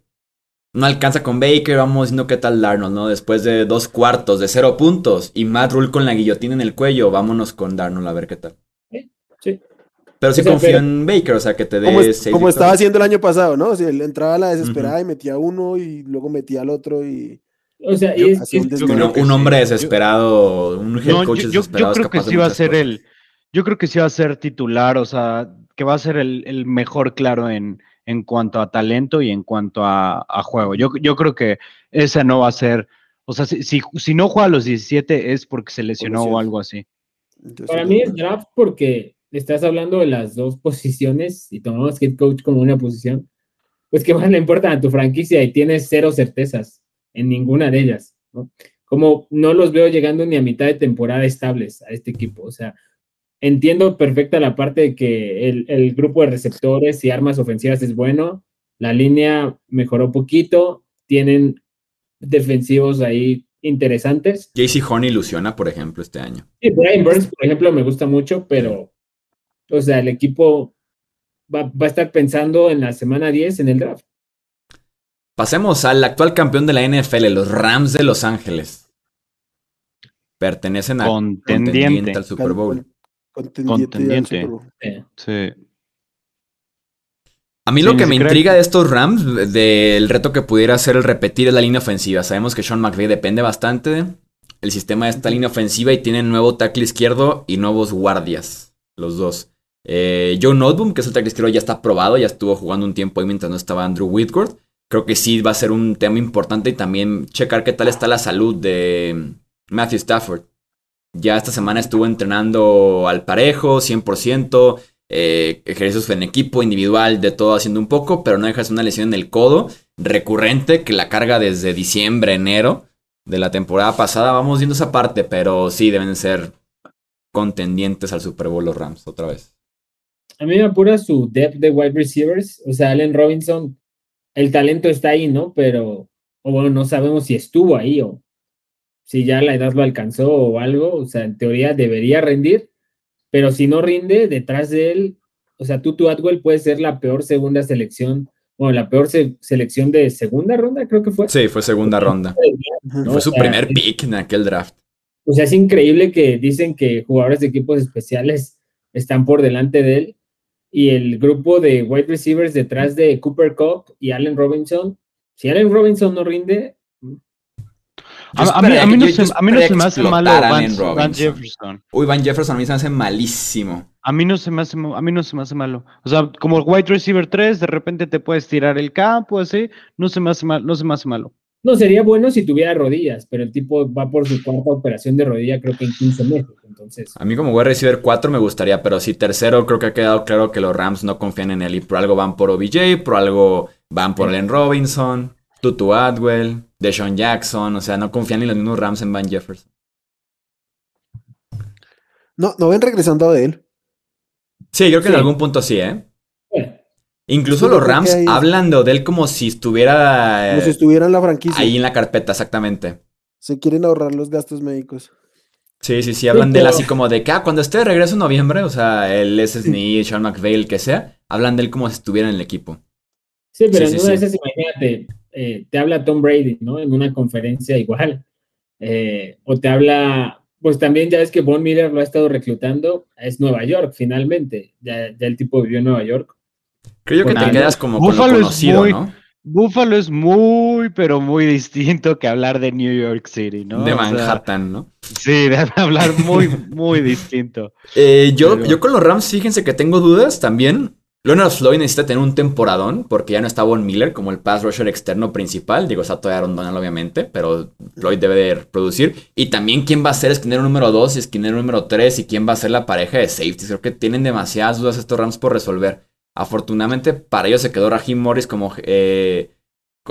no alcanza con Baker, vamos viendo qué tal Darnold, ¿no? Después de dos cuartos de cero puntos y Matt Rule con la guillotina en el cuello, vámonos con Darnold a ver qué tal. Sí. Pero sí O sea, confío pero- en Baker, o sea, que te dé Como, es- seis como estaba haciendo el año pasado, ¿no? O sea, él entraba a la desesperada y metía uno y luego metía al otro y O sea, Yo- es- un es- yo Un, creo que un sí. hombre Yo- desesperado, un head No, coach yo, yo- yo desesperado. es creo que sí va a ser cosas. el, yo creo que sí va a ser titular, o sea, que va a ser el, el mejor claro en, en cuanto a talento y en cuanto a, a juego. Yo, yo creo que ese no va a ser, o sea, si, si, si no juega a los 17 es porque se lesionó o algo así. Entonces, para mí es draft porque estás hablando de las dos posiciones y tomamos head coach como una posición, pues que más le importa a tu franquicia y tienes cero certezas en ninguna de ellas, ¿no? Como no los veo llegando ni a mitad de temporada estables a este equipo, o sea, entiendo perfecta la parte de que el, el grupo de receptores y armas ofensivas es bueno, la línea mejoró poquito, tienen defensivos ahí interesantes, JC Horn ilusiona, por ejemplo, este año. Sí, Brian Burns, por ejemplo, me gusta mucho, pero, o sea, el equipo va, va a estar pensando en la semana 10 en el draft. Pasemos al actual campeón de la NFL, los Rams de Los Ángeles. Pertenecen a Contendiente. contendiente al Super Bowl. contendiente. Sí. A mí lo que me intriga de estos Rams, del reto que pudiera ser el repetir, es la línea ofensiva. Sabemos que Sean McVay depende bastante del sistema de esta línea ofensiva y tienen nuevo tackle izquierdo y nuevos guardias, los dos. Eh, Joe Noteboom, que es el tackle izquierdo, ya está probado, ya estuvo jugando un tiempo ahí mientras no estaba Andrew Whitworth. Creo que sí va a ser un tema importante y también checar qué tal está la salud de Matthew Stafford. Ya esta semana estuvo entrenando al parejo, 100%, eh, ejercicios en equipo, individual, de todo haciendo un poco, pero no dejas una lesión en el codo recurrente que la carga desde diciembre, enero de la temporada pasada. Vamos viendo esa parte, pero sí deben ser contendientes al Super Bowl los Rams otra vez. A mí me apura su depth de wide receivers. O sea, Allen Robinson, el talento está ahí, ¿no? Pero, o bueno, no sabemos si estuvo ahí o si ya la edad lo alcanzó o algo. O sea, en teoría debería rendir, pero si no rinde, detrás de él, o sea, Tutu Atwell puede ser la peor segunda selección bueno, la peor selección de segunda ronda, creo que fue. Sí, fue segunda ronda. Fue su primer pick en aquel draft. O sea, es increíble que dicen que jugadores de equipos especiales están por delante de él y el grupo de wide receivers detrás de Cooper Cup y Allen Robinson. Si Allen Robinson no rinde, a, mí, no se, me hace malo Van, Jefferson. Uy, Van Jefferson a mí se me hace malísimo. A mí no se me hace, a mí no se me hace malo. O sea, como wide receiver 3, de repente te puedes tirar el campo, así, no se me hace, mal, no se me hace malo. No, sería bueno si tuviera rodillas, pero el tipo va por su cuarta operación de rodilla, creo que en 15 meses. Entonces. A mí, como wide receiver 4 me gustaría, pero si tercero, creo que ha quedado claro que los Rams no confían en él y por algo van por OBJ, por algo van por Len Robinson. Tutu Adwell, Deshaun Jackson, o sea, no confían ni los mismos Rams en Van Jefferson. No, no ven regresando de él. Sí, creo que en algún punto sí, ¿eh? Incluso los Rams hablan de Odell como si estuviera. Como si estuviera en la franquicia. Ahí en la carpeta, exactamente. Se quieren ahorrar los gastos médicos. Sí, sí, sí, hablan de él así como de que ah, cuando esté de regreso en noviembre, o sea, el S. Snead, Sean McVay, el que sea, hablan de él como si estuviera en el equipo. Sí, pero en una de esas, imagínate, eh, te habla Tom Brady, ¿no? En una conferencia igual. Eh, o te habla, pues también ya es que Von Miller lo ha estado reclutando, es Nueva York, finalmente. Ya, el tipo vivió en Nueva York. Creo que te quedas como con lo conocido, ¿no? Buffalo es muy, pero muy distinto que hablar de New York City, ¿no? De Manhattan, ¿no? Sí, de hablar muy, muy distinto. Eh, yo, yo con los Rams, fíjense que tengo dudas también. Leonard Floyd necesita tener un temporadón porque ya no está Von Miller como el pass rusher externo principal. Digo, está todavía Aaron Donald, obviamente, pero Floyd debe de producir. Y también quién va a ser esquinero número 2 y esquinero número 3 y quién va a ser la pareja de safeties. Creo que tienen demasiadas dudas estos Rams por resolver. Afortunadamente para ellos se quedó Raheem Morris como eh,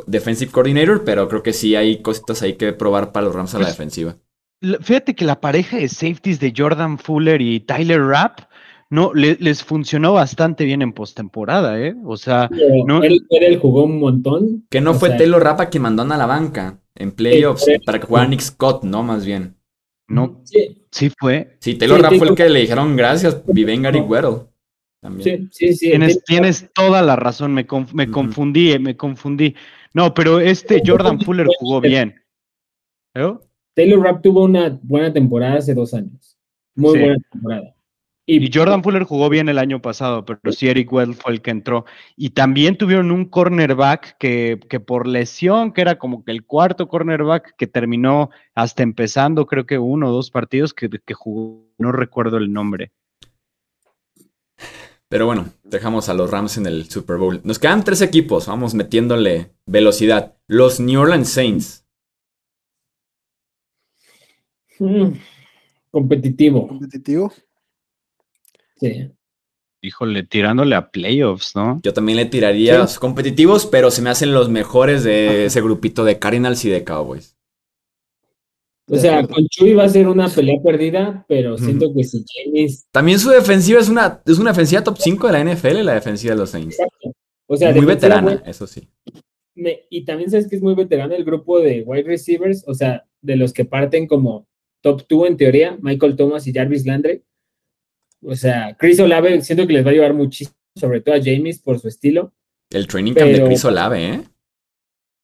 defensive coordinator, pero creo que sí hay cositas ahí que probar para los Rams a la pues, defensiva. Fíjate que la pareja de safeties de Jordan Fuller y Tyler Rapp no, les funcionó bastante bien en postemporada, ¿eh? O sea, no, él, él, jugó un montón. Que no fue Taylor Rapa quien mandó a la banca en playoffs para que jugara Nick Scott, ¿no? Más bien. No, sí, sí fue. Sí, Taylor Rapp fue el que le dijeron gracias, viven Gary Weddle. También. Sí, sí, sí. Tienes, toda la razón, me, me confundí, me confundí. No, pero este Jordan Fuller jugó bien. Taylor Rapp tuvo una buena temporada hace dos años. Muy buena temporada. Y, Jordan Fuller jugó bien el año pasado, pero sí Eric Well fue el que entró. Y también tuvieron un cornerback que, que, por lesión, que era como que el cuarto cornerback que terminó hasta empezando, creo que uno o dos partidos que, que jugó, no recuerdo el nombre. Pero bueno, dejamos a los Rams en el Super Bowl. Nos quedan tres equipos, vamos metiéndole velocidad. Los New Orleans Saints. Mm, competitivo. Competitivo. Sí. Híjole, tirándole a playoffs, ¿no? Yo también le tiraría competitivos, pero se me hacen los mejores de ese grupito de Cardinals y de Cowboys. O sea, con Chuy va a ser una pelea perdida, pero siento que si James. También su defensiva es una, es una defensiva top 5 de la NFL, la defensiva de los Saints. O sea, muy veterana, eso sí. y también sabes que es muy veterano el grupo de wide receivers, o sea, de los que parten como top 2 en teoría, Michael Thomas y Jarvis Landry. O sea, Chris Olave siento que les va a llevar muchísimo, sobre todo a James por su estilo. El training camp de Chris Olave, ¿eh?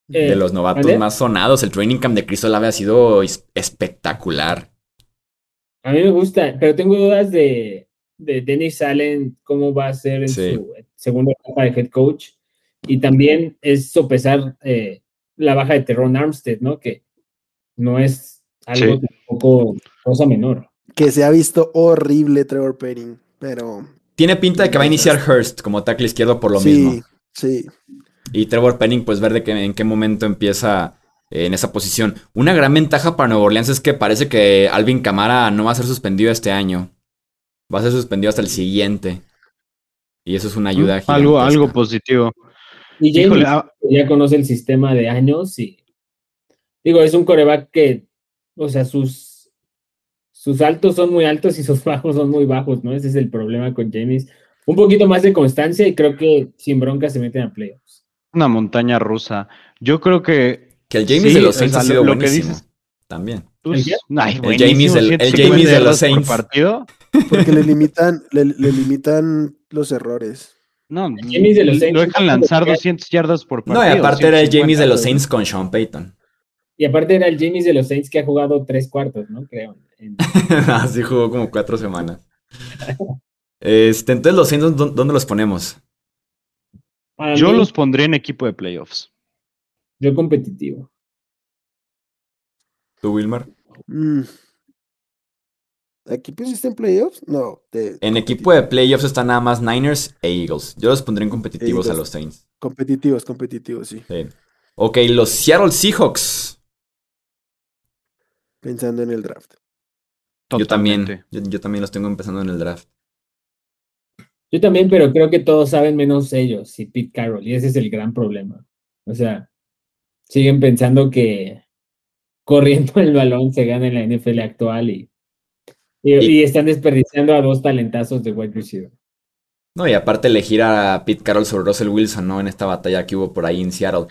De eh, los novatos más sonados, el training camp de Chris Olave ha sido espectacular. A mí me gusta, pero tengo dudas de, de Dennis Allen, cómo va a ser en Sí. su segunda etapa de head coach. Y también es sopesar eh, la baja de Terron Armstead, ¿no? Que no es algo Sí. tampoco cosa menor. Que se ha visto horrible Trevor Penning, pero Tiene pinta de que va a iniciar Hurst como tackle izquierdo por lo sí, mismo. sí. Y Trevor Penning, pues ver de qué, en qué momento empieza eh, en esa posición. Una gran ventaja para Nueva Orleans es que parece que Alvin Camara no va a ser suspendido este año. Va a ser suspendido hasta el siguiente. Y eso es una ayuda. Mm, algo, algo positivo. Y James Híjole, ah, ya conoce el sistema de años y digo, es un coreback que, o sea, sus, sus altos son muy altos y sus bajos son muy bajos, ¿no? Ese es el problema con James. Un poquito más de constancia y creo que sin bronca se meten a playoffs. Una montaña rusa. Yo creo que Que el James Sí, de los o Saints sea, ha sido lo- lo que buenísimo. dices- También. pues, ¿El ay, El James el 150 James de los por Saints. partido. Porque le limitan, le, le limitan los errores. No, James de los Saints lo dejan lanzar puede- 200 yardas por partido. No, y aparte era el 150. James de los Saints con Sean Payton. Y aparte era el James de los Saints que ha jugado tres cuartos, ¿no? Creo. En- Así jugó como cuatro semanas. Este, entonces los Saints, ¿dó- ¿dónde los ponemos? Para Yo mí, los pondría en equipo de playoffs. yo competitivo. ¿Tú, Wilmar? Mm. ¿Aquí pusiste en playoffs? No. de- En equipo de playoffs están nada más Niners e Eagles. Yo los pondré en competitivos a los Saints. Competitivos, competitivos, sí. Sí. Ok, los Seattle Seahawks. Pensando en el draft. Yo también. Yo también los tengo empezando en el draft. Yo también, pero creo que todos saben menos ellos y Pete Carroll, y ese es el gran problema. O sea, siguen pensando que corriendo el balón se gana en la NFL actual y, y, Y- y están desperdiciando a dos talentazos de wide receiver. No, y aparte elegir a Pete Carroll sobre Russell Wilson, ¿no? En esta batalla que hubo por ahí en Seattle.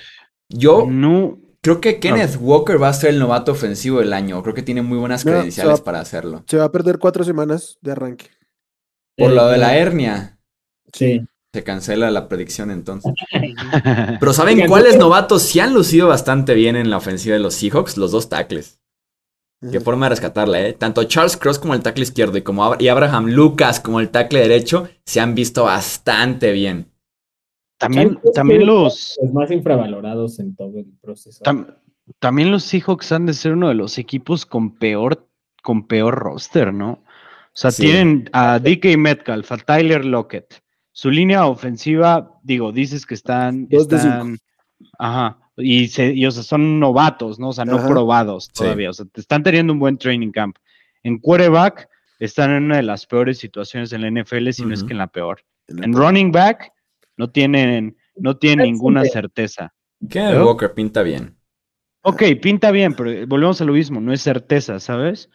Yo No, creo que Kenneth Walker va a ser el novato ofensivo del año. Creo que tiene muy buenas credenciales va- para hacerlo. Se va a perder cuatro semanas de arranque. Por Eh, lo de la hernia. Sí. Se cancela la predicción entonces. Pero ¿saben cuáles novatos sí han lucido bastante bien en la ofensiva de los Seahawks? Los dos tackles. Qué forma de rescatarla, ¿eh? Tanto Charles Cross como el tackle izquierdo y, como Ab- y Abraham Lucas como el tackle derecho se han visto bastante bien. también, también los, Los más infravalorados en todo el proceso. tam- también los Seahawks han de ser uno de los equipos con peor, con peor roster, ¿no? O sea, Sí. tienen a DK Metcalf, a Tyler Lockett. Su línea ofensiva, digo, dices que están, Dos de están ajá, y, se, y, o sea, son novatos, ¿no? O sea, no Ajá. probados Sí. todavía. O sea, te están teniendo un buen training camp. En quarterback están en una de las peores situaciones en la NFL, si no es que en la peor. En la En top. running back no tienen, no tienen ninguna certeza. Kenneth. Walker pinta bien. Ok, pinta bien, pero volvemos a lo mismo, no es certeza, ¿sabes?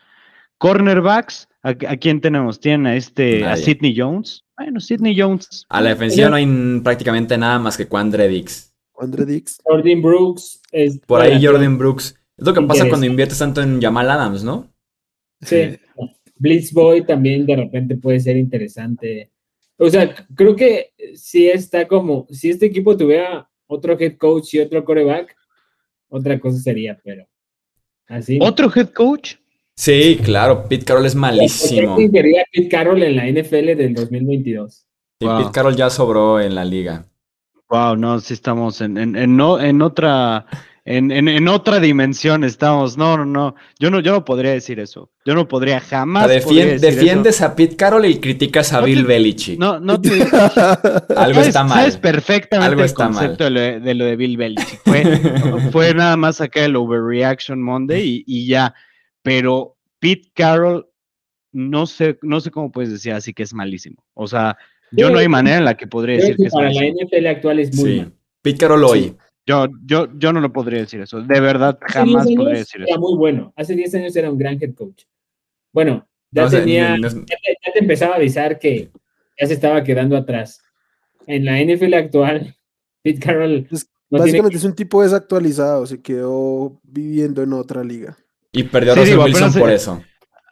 Cornerbacks, ¿a, a quién tenemos? Tienen a este, a. Sidney Jones. Bueno, Sidney Jones. A la defensiva no hay prácticamente nada más que Quandre Dix. Andre Dix. Jordan Brooks. Es Por ahí Jordan Brooks. Es lo que pasa cuando inviertes tanto en Jamal Adams, ¿no? Sí. Blitz Boy también de repente puede ser interesante. O sea, creo que si está como, si este equipo tuviera otro head coach y otro coreback, otra cosa sería, pero así. ¿Otro head coach? Sí, claro. Pete Carroll es malísimo. ¿Por qué quería Pete Carroll en la NFL del 2022? Sí, Wow. Pete Carroll ya sobró en la liga. Wow, no, sí estamos en, en, en, no- en otra, en, en, en otra dimensión estamos. No, no, no. Yo no, yo no podría decir eso. Yo no podría jamás. sea, podría decir defiendes a Pete Carroll y criticas a No Bill te- Belichick. No, no te. Algo sabes, está mal. sabes perfectamente Algo el está mal. concepto de lo de, de lo de Bill Belichick. Fue, fue nada más acá el Overreaction Monday y, y ya. Pero Pete Carroll, no sé, no sé cómo puedes decir así que es malísimo. O sea, yo Sí, no hay manera en la que podría decir que que es para la malísimo. NFL actual es muy Sí. mal. Pete Carroll hoy. Sí. Yo, yo, yo no lo podría decir eso. De verdad, Hace jamás 10 podría decir Era eso. muy bueno. Hace 10 años era un gran head coach. Bueno, ya No, tenía, no- ya te, ya te empezaba a avisar que ya se estaba quedando atrás. En la NFL actual, Pete Carroll Es- no tiene Básicamente es un tipo desactualizado, se quedó viviendo en otra liga. Y perdió a Sí, Russell digo, Wilson apenas- por eso.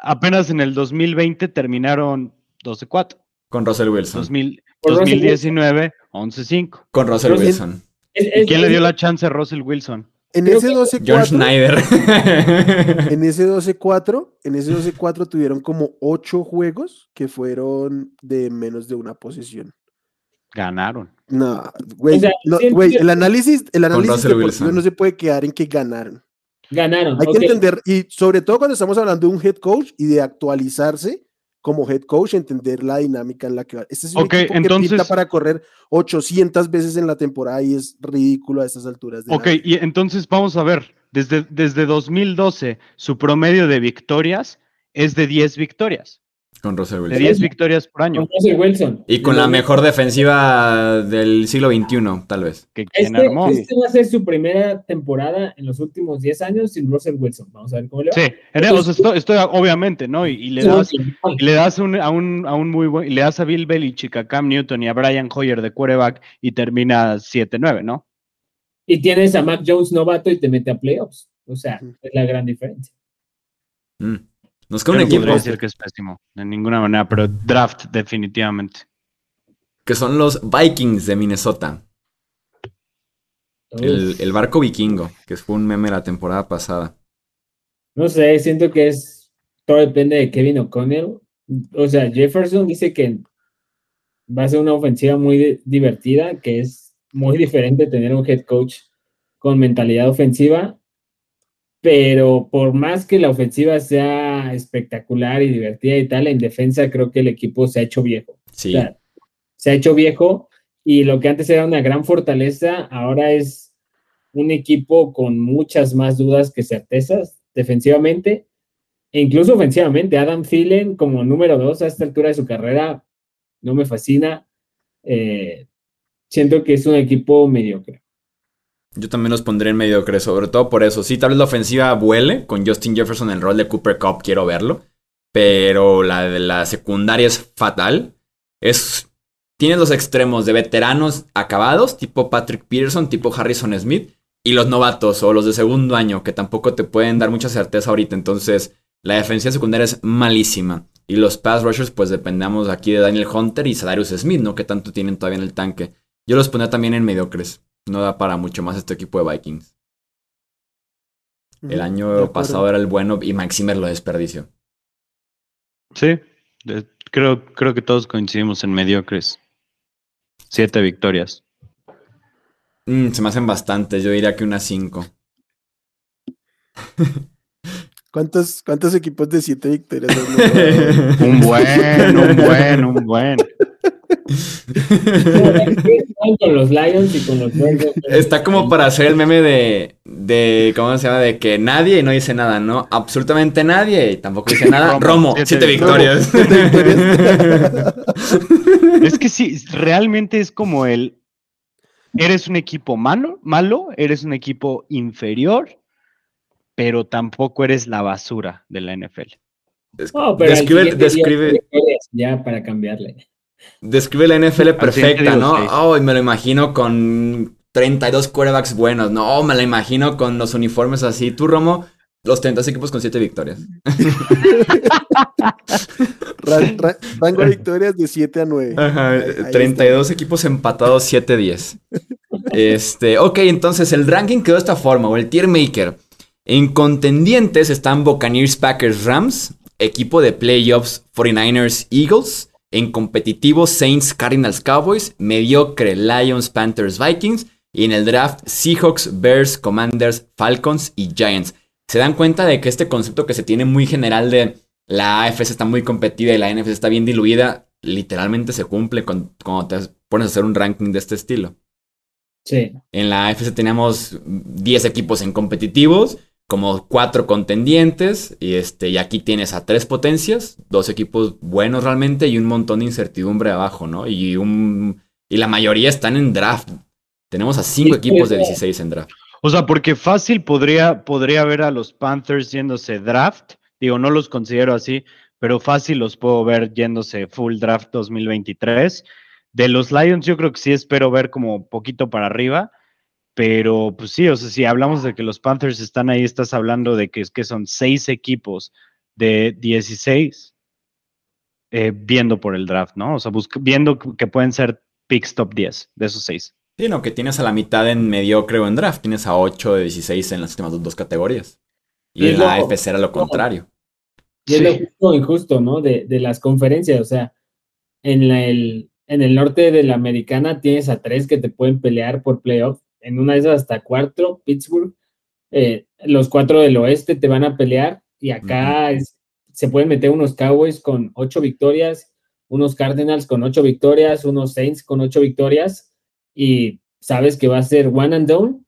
Apenas en el 2020 terminaron 12-4. Con Russell Wilson. 2000 Por Russell 2019, 11-5. Con Russell Russell- Wilson. es- ¿Y es- quién le dio la chance a Russell Wilson? En Creo ese que- 12-4. John Schneider. En ese 12-4, en ese 12-4 tuvieron como 8 juegos que fueron de menos de una posesión. Ganaron. No, güey, O sea, no, el análisis, el análisis Russell deportivo Wilson. no se puede quedar en que ganaron. Ganaron. Hay que entender, y sobre todo cuando estamos hablando de un head coach y de actualizarse como head coach, entender la dinámica en la que va. Este es un Ok, equipo que pinta para correr 800 veces en la temporada y es ridículo a estas alturas. de la Ok, y entonces vamos a ver, desde, desde 2012 su promedio de victorias es de 10 victorias, Con Russell de Wilson. 10 victorias por año. Con Russell Wilson. Y con la Entonces, mejor defensiva del siglo XXI, tal vez. Que quien Este, armó. este va a ser su primera temporada en los últimos 10 años sin Russell Wilson. Vamos a ver cómo le va. Sí, era- o sea, estoy, estoy- obviamente, ¿no? Y, y le das, sí. y le das un- a, un, a un muy buen, y le das a Bill Belichick, a Cam Newton y a Brian Hoyer de quarterback y termina 7-9, ¿no? Y tienes a Mac Jones novato y te mete a playoffs. O sea, es la gran diferencia. Mm. Nos queda un no equipo podría decir que es pésimo, de ninguna manera, pero draft definitivamente. que son los Vikings de Minnesota. El, el barco vikingo, que fue un meme la temporada pasada. No sé, siento que es. Todo depende de Kevin O'Connell. O sea, Jefferson dice que va a ser una ofensiva muy di- divertida, que es muy diferente tener un head coach con mentalidad ofensiva. Pero por más que la ofensiva sea espectacular y divertida y tal, en defensa creo que el equipo se ha hecho viejo. Sí. O sea, se ha hecho viejo y lo que antes era una gran fortaleza, ahora es un equipo con muchas más dudas que certezas defensivamente e incluso ofensivamente. Adam Thielen como número dos a esta altura de su carrera no me fascina. Eh, siento que es un equipo mediocre. Yo también los pondré en mediocre, sobre todo por eso. Sí, tal vez la ofensiva vuele con Justin Jefferson en el rol de Cooper Cup, quiero verlo. Pero la de la secundaria es fatal. Es. Tienes los extremos de veteranos acabados, tipo Patrick Peterson, tipo Harrison Smith, y los novatos o los de segundo año, que tampoco te pueden dar mucha certeza ahorita. Entonces, la defensiva secundaria es malísima. Y los pass rushers, pues dependemos aquí de Daniel Hunter y Sadarius Smith, ¿no? Que tanto tienen todavía en el tanque. Yo los pondría también en mediocres. No da para mucho más este equipo de Vikings. El año pasado era el bueno y Mike Zimmer lo desperdició. Sí, de- creo, creo que todos coincidimos en mediocres. Siete victorias. Mm, se me hacen bastantes, yo diría que unas 5. ¿Cuántos, ¿Cuántos equipos de siete victorias? Un buen, un buen, un buen. con los Lions y con los Bears. Está como para hacer el meme de, de, ¿cómo se llama? De que nadie y no dice nada, ¿no? Absolutamente nadie y tampoco dice nada. Romo, Romo, siete siete victorias. Siete victorias. Es que sí, realmente es como el. Eres un equipo malo, malo, eres un equipo inferior, pero tampoco eres la basura de la NFL. No, pero al describe, ya para cambiarle. Describe la NFL perfecta, ¿no? Oh, y me lo imagino con 32 quarterbacks buenos. No, me la imagino con los uniformes así. Tú, Romo, los 32 equipos con 7 victorias. Ra- ra- rango de victorias de 7 a 9. Ajá, Ahí- ahí está. 32 equipos empatados, 7-10. Este, ok, entonces el ranking quedó de esta forma, o el tier maker. En contendientes están Buccaneers, Packers, Rams, equipo de playoffs 49ers, Eagles, en competitivo Saints, Cardinals, Cowboys, mediocre Lions, Panthers, Vikings, y en el draft Seahawks, Bears, Commanders, Falcons y Giants. Se dan cuenta de que este concepto que se tiene muy general de la AFC está muy competida y la NFC está bien diluida, literalmente se cumple con- cuando te pones a hacer un ranking de este estilo. Sí. En la AFC teníamos 10 equipos en competitivos, como 4 contendientes, y, este, y aquí tienes a 3 potencias, dos equipos buenos realmente y un montón de incertidumbre abajo, ¿no? Y, un, y la mayoría están en draft. Tenemos a 5 Sí, equipos de pero- 16 en draft. O sea, porque fácil podría, podría ver a los Panthers yéndose draft. Digo, no los considero así, pero fácil los puedo ver yéndose full draft 2023. De los Lions, yo creo que sí espero ver como poquito para arriba. Pero pues sí, o sea, si hablamos de que los Panthers están ahí, estás hablando de que, es que son seis equipos de 16 eh, viendo por el draft, ¿no? O sea, viendo que pueden ser picks top 10 de esos seis. Sí, no, que tienes a la mitad en mediocre o en draft. Tienes a 8 de 16 en las últimas dos categorías. Y, en la AFC era lo contrario. Y es lo justo injusto, ¿no? De, las conferencias. O sea, en, el, en el norte de la americana tienes a tres que te pueden pelear por playoff. En una de esas hasta cuatro, Pittsburgh. Eh, los cuatro del oeste te van a pelear. Y acá se pueden meter unos Cowboys con ocho victorias, unos Cardinals con ocho victorias, unos Saints con ocho victorias. Y sabes que va a ser one and done.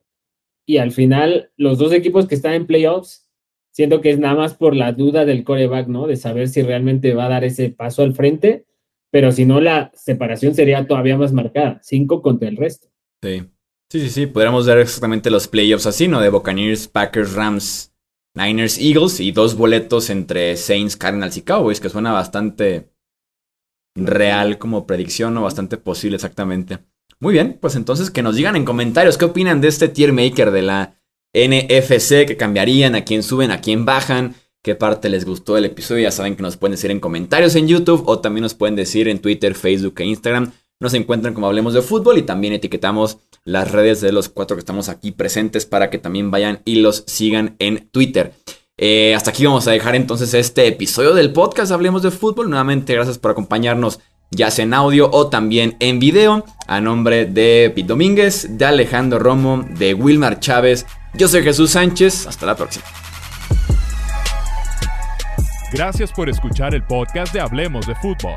Y al final, los dos equipos que están en playoffs siento que es nada más por la duda del coreback, ¿no? De saber si realmente va a dar ese paso al frente, pero si no, la separación sería todavía más marcada, cinco contra el resto. Sí, sí, sí, sí, podríamos ver exactamente los playoffs así, ¿no? De Buccaneers, Packers, Rams, Niners, Eagles y dos boletos entre Saints, Cardinals y Cowboys, que suena bastante real como predicción o bastante posible exactamente. Muy bien, pues entonces que nos digan en comentarios qué opinan de este tier maker de la NFC que cambiarían, a quién suben, a quién bajan, qué parte les gustó del episodio. Ya saben que nos pueden decir en comentarios en YouTube o también nos pueden decir en Twitter, Facebook e Instagram. Nos encuentran como Hablemos de Fútbol y también etiquetamos las redes de los cuatro que estamos aquí presentes para que también vayan y los sigan en Twitter. Eh, hasta aquí vamos a dejar entonces este episodio del podcast Hablemos de Fútbol. Nuevamente, gracias por acompañarnos ya sea en audio o también en video. A nombre de Pete Domínguez, de Alejandro Romo, de Wilmar Chávez, yo soy Jesús Sánchez, hasta la próxima. Gracias por escuchar el podcast de Hablemos de Fútbol.